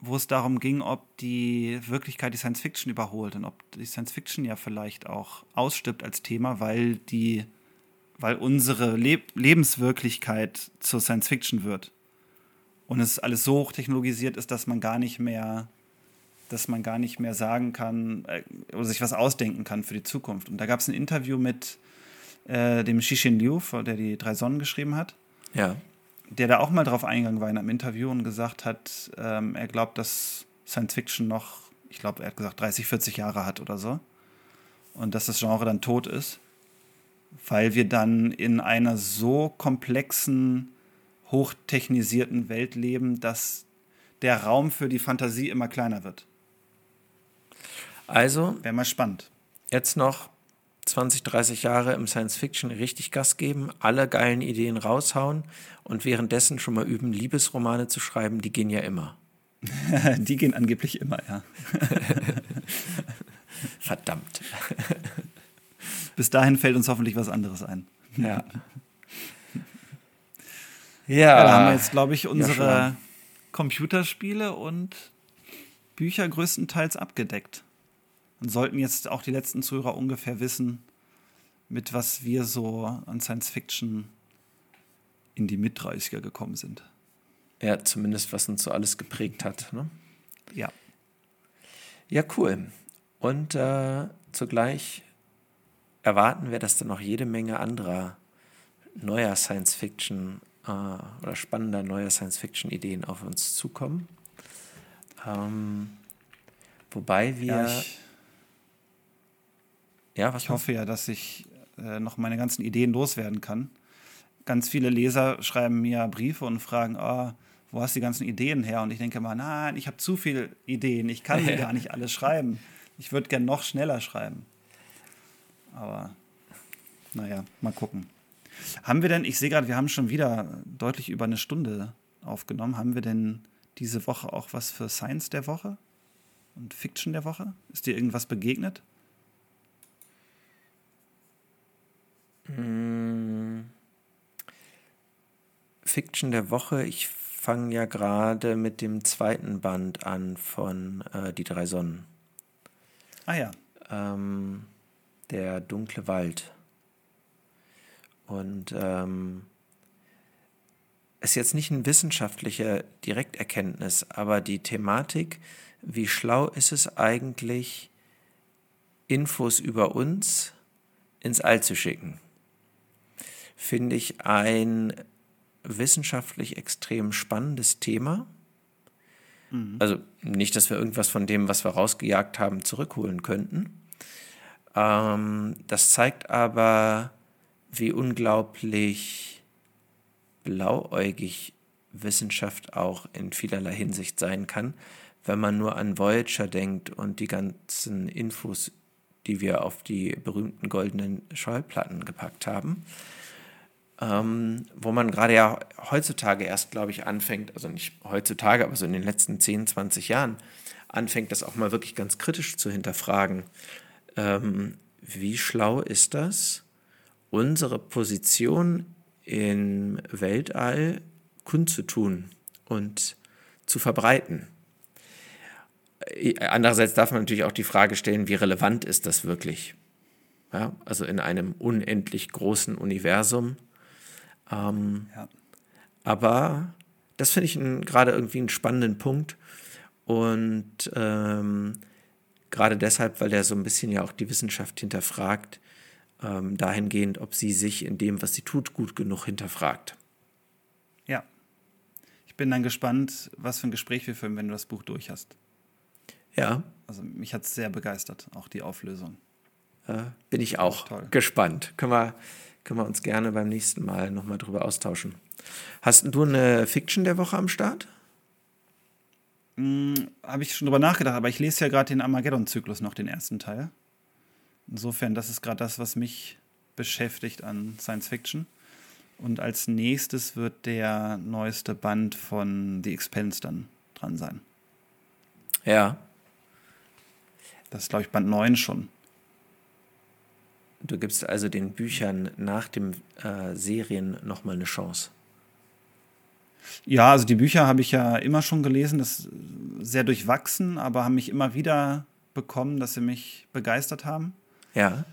wo es darum ging, ob die Wirklichkeit die Science Fiction überholt und ob die Science Fiction ja vielleicht auch ausstirbt als Thema, weil die, weil unsere Le Lebenswirklichkeit zur Science Fiction wird. Und es alles so hochtechnologisiert ist, dass man gar nicht mehr dass man gar nicht mehr sagen kann äh, oder sich was ausdenken kann für die Zukunft. Und da gab es ein Interview mit äh, dem Xixin Liu, der die drei Sonnen geschrieben hat. Ja. Der da auch mal drauf eingegangen war in einem Interview und gesagt hat, ähm, er glaubt, dass Science Fiction noch, ich glaube, er hat gesagt, 30, 40 Jahre hat oder so. Und dass das Genre dann tot ist, weil wir dann in einer so komplexen, hochtechnisierten Welt leben, dass der Raum für die Fantasie immer kleiner wird. Also. Wäre mal spannend. Jetzt noch 20, 30 Jahre im Science Fiction richtig Gas geben, alle geilen Ideen raushauen und währenddessen schon mal üben, Liebesromane zu schreiben, die gehen ja immer. die gehen angeblich immer, ja. Verdammt. Bis dahin fällt uns hoffentlich was anderes ein. Ja. Ja, ja da haben wir jetzt, glaube ich, unsere ja, Computerspiele und Bücher größtenteils abgedeckt. Und sollten jetzt auch die letzten Zuhörer ungefähr wissen, mit was wir so an Science Fiction in die Mit-30er gekommen sind. Ja, zumindest was uns so alles geprägt hat. Ne? Ja. Ja, cool. Und äh, zugleich erwarten wir, dass da noch jede Menge anderer neuer Science Fiction äh, oder spannender neuer Science Fiction Ideen auf uns zukommen. Ähm, wobei wir. Ja, ich, ja, was ich hoffe ja, dass ich äh, noch meine ganzen Ideen loswerden kann. Ganz viele Leser schreiben mir Briefe und fragen, oh, wo hast du die ganzen Ideen her? Und ich denke mal, nein, ich habe zu viele Ideen, ich kann sie gar nicht alle schreiben. Ich würde gern noch schneller schreiben. Aber naja, mal gucken. Haben wir denn, ich sehe gerade, wir haben schon wieder deutlich über eine Stunde aufgenommen. Haben wir denn diese Woche auch was für Science der Woche und Fiction der Woche? Ist dir irgendwas begegnet? Hm. Fiction der Woche, ich fange ja gerade mit dem zweiten Band an von äh, Die drei Sonnen. Ah ja. Ähm, der dunkle Wald. Und ähm, ist jetzt nicht eine wissenschaftliche Direkterkenntnis, aber die Thematik, wie schlau ist es eigentlich, Infos über uns ins All zu schicken, finde ich ein wissenschaftlich extrem spannendes Thema. Mhm. Also nicht, dass wir irgendwas von dem, was wir rausgejagt haben, zurückholen könnten. Ähm, das zeigt aber, wie unglaublich blauäugig Wissenschaft auch in vielerlei Hinsicht sein kann, wenn man nur an Voyager denkt und die ganzen Infos, die wir auf die berühmten goldenen Schallplatten gepackt haben. Ähm, wo man gerade ja heutzutage erst, glaube ich, anfängt, also nicht heutzutage, aber so in den letzten 10, 20 Jahren, anfängt, das auch mal wirklich ganz kritisch zu hinterfragen. Ähm, wie schlau ist das, unsere Position im Weltall kundzutun und zu verbreiten. Andererseits darf man natürlich auch die Frage stellen, wie relevant ist das wirklich? Ja, also in einem unendlich großen Universum. Ähm, ja. Aber das finde ich gerade irgendwie einen spannenden Punkt. Und ähm, gerade deshalb, weil er so ein bisschen ja auch die Wissenschaft hinterfragt, ähm, dahingehend, ob sie sich in dem, was sie tut, gut genug hinterfragt. Ja. Ich bin dann gespannt, was für ein Gespräch wir führen, wenn du das Buch durch hast. Ja. Also mich hat es sehr begeistert, auch die Auflösung. Äh, bin ich auch gespannt. Können wir, können wir uns gerne beim nächsten Mal nochmal drüber austauschen. Hast du eine Fiction der Woche am Start? Hm, Habe ich schon drüber nachgedacht, aber ich lese ja gerade den Armageddon-Zyklus noch, den ersten Teil. Insofern, das ist gerade das, was mich beschäftigt an Science Fiction. Und als nächstes wird der neueste Band von The Expense dann dran sein. Ja. Das ist, glaube ich, Band 9 schon. Du gibst also den Büchern nach den äh, Serien nochmal eine Chance. Ja, also die Bücher habe ich ja immer schon gelesen, das ist sehr durchwachsen, aber haben mich immer wieder bekommen, dass sie mich begeistert haben. Ja.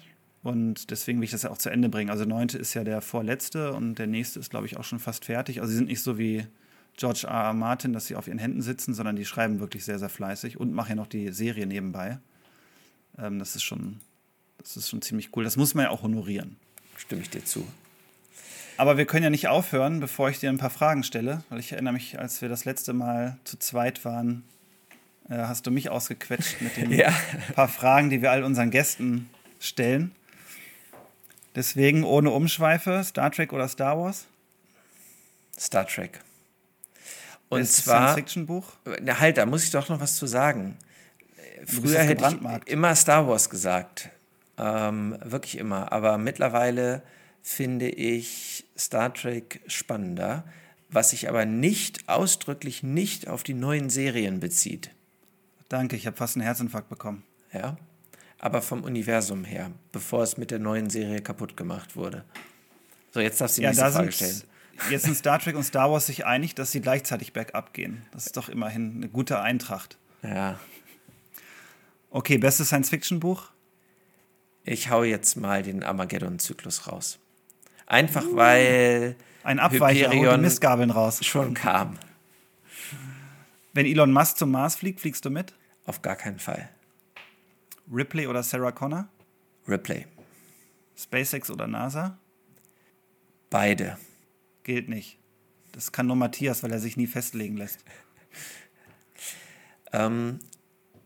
Und deswegen will ich das ja auch zu Ende bringen. Also neunte ist ja der vorletzte und der nächste ist, glaube ich, auch schon fast fertig. Also sie sind nicht so wie George R. R. Martin, dass sie auf ihren Händen sitzen, sondern die schreiben wirklich sehr, sehr fleißig und machen ja noch die Serie nebenbei. Ähm, das ist schon, das ist schon ziemlich cool. Das muss man ja auch honorieren. Stimme ich dir zu. Aber wir können ja nicht aufhören, bevor ich dir ein paar Fragen stelle, weil ich erinnere mich, als wir das letzte Mal zu zweit waren, äh, hast du mich ausgequetscht mit den ja. paar Fragen, die wir all unseren Gästen stellen. Deswegen ohne Umschweife, Star Trek oder Star Wars? Star Trek. Und Bestes zwar. Science-Fiction-Buch? Na halt, da muss ich doch noch was zu sagen. Früher hätte ich immer Star Wars gesagt. Ähm, wirklich immer. Aber mittlerweile finde ich Star Trek spannender, was sich aber nicht ausdrücklich nicht auf die neuen Serien bezieht. Danke, ich habe fast einen Herzinfarkt bekommen. Ja, aber vom Universum her, bevor es mit der neuen Serie kaputt gemacht wurde. So, jetzt darfst du die ja, nächste Frage stellen. Jetzt sind Star Trek und Star Wars sich einig, dass sie gleichzeitig bergab gehen. Das ist doch immerhin eine gute Eintracht. Ja. Okay, bestes Science-Fiction-Buch? Ich hau jetzt mal den Armageddon-Zyklus raus. Einfach uh, weil ein Abweicher die Mistgabeln raus. Schon kam. Wenn Elon Musk zum Mars fliegt, fliegst du mit? Auf gar keinen Fall. Ripley oder Sarah Connor? Ripley. SpaceX oder NASA? Beide. Gilt nicht. Das kann nur Matthias, weil er sich nie festlegen lässt. ähm,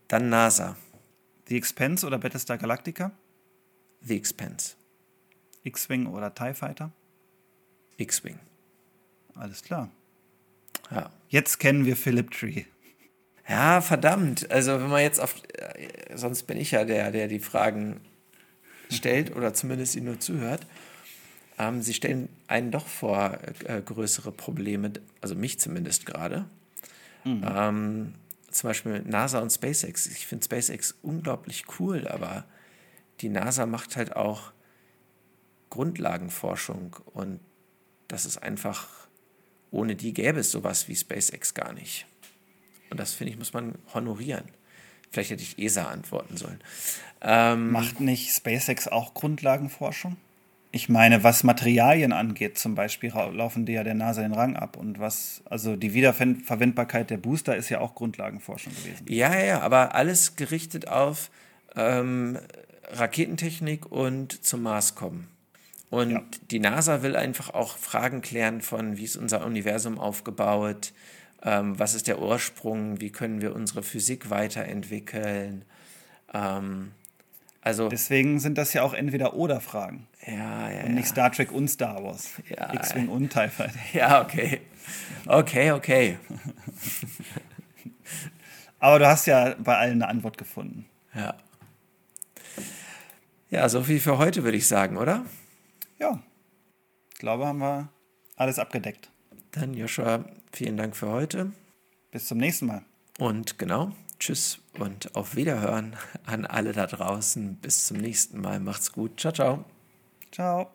dann NASA. The Expense oder Battlestar Galactica? The Expense. X-Wing oder TIE Fighter? X-Wing. Alles klar. Ja. Jetzt kennen wir Philip Tree. Ja, verdammt. Also wenn man jetzt auf, äh, sonst bin ich ja der, der die Fragen stellt oder zumindest ihnen nur zuhört. Ähm, sie stellen einen doch vor äh, größere Probleme, also mich zumindest gerade. Mhm. Ähm, zum Beispiel NASA und SpaceX. Ich finde SpaceX unglaublich cool, aber die NASA macht halt auch Grundlagenforschung und das ist einfach, ohne die gäbe es sowas wie SpaceX gar nicht. Und das finde ich, muss man honorieren. Vielleicht hätte ich ESA antworten sollen. Ähm, Macht nicht SpaceX auch Grundlagenforschung? Ich meine, was Materialien angeht, zum Beispiel laufen die ja der NASA den Rang ab. Und was, also die Wiederverwendbarkeit der Booster ist ja auch Grundlagenforschung gewesen. Ja, ja, ja, aber alles gerichtet auf ähm, Raketentechnik und zum Mars kommen. Und ja. die NASA will einfach auch Fragen klären von, wie ist unser Universum aufgebaut, ähm, was ist der Ursprung, wie können wir unsere Physik weiterentwickeln. Ähm, also, Deswegen sind das ja auch entweder oder Fragen. Ja, ja. Und nicht Star Trek und Star Wars. Ja, X-Wing und TIE Fighter. Ja, okay. Okay, okay. Aber du hast ja bei allen eine Antwort gefunden. Ja. Ja, so viel für heute, würde ich sagen, oder? Ja. Ich glaube, haben wir alles abgedeckt. Dann, Joshua, vielen Dank für heute. Bis zum nächsten Mal. Und genau, tschüss und auf Wiederhören an alle da draußen. Bis zum nächsten Mal. Macht's gut. Ciao, ciao. Ciao.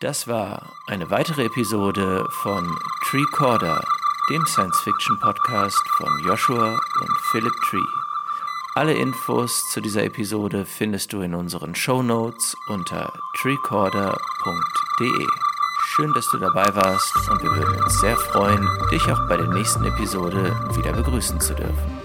Das war eine weitere Episode von Treecorder, dem Science-Fiction-Podcast von Joshua und Philip Tree. Alle Infos zu dieser Episode findest du in unseren Show Notes unter treecorder.de. Schön, dass du dabei warst und wir würden uns sehr freuen, dich auch bei der nächsten Episode wieder begrüßen zu dürfen.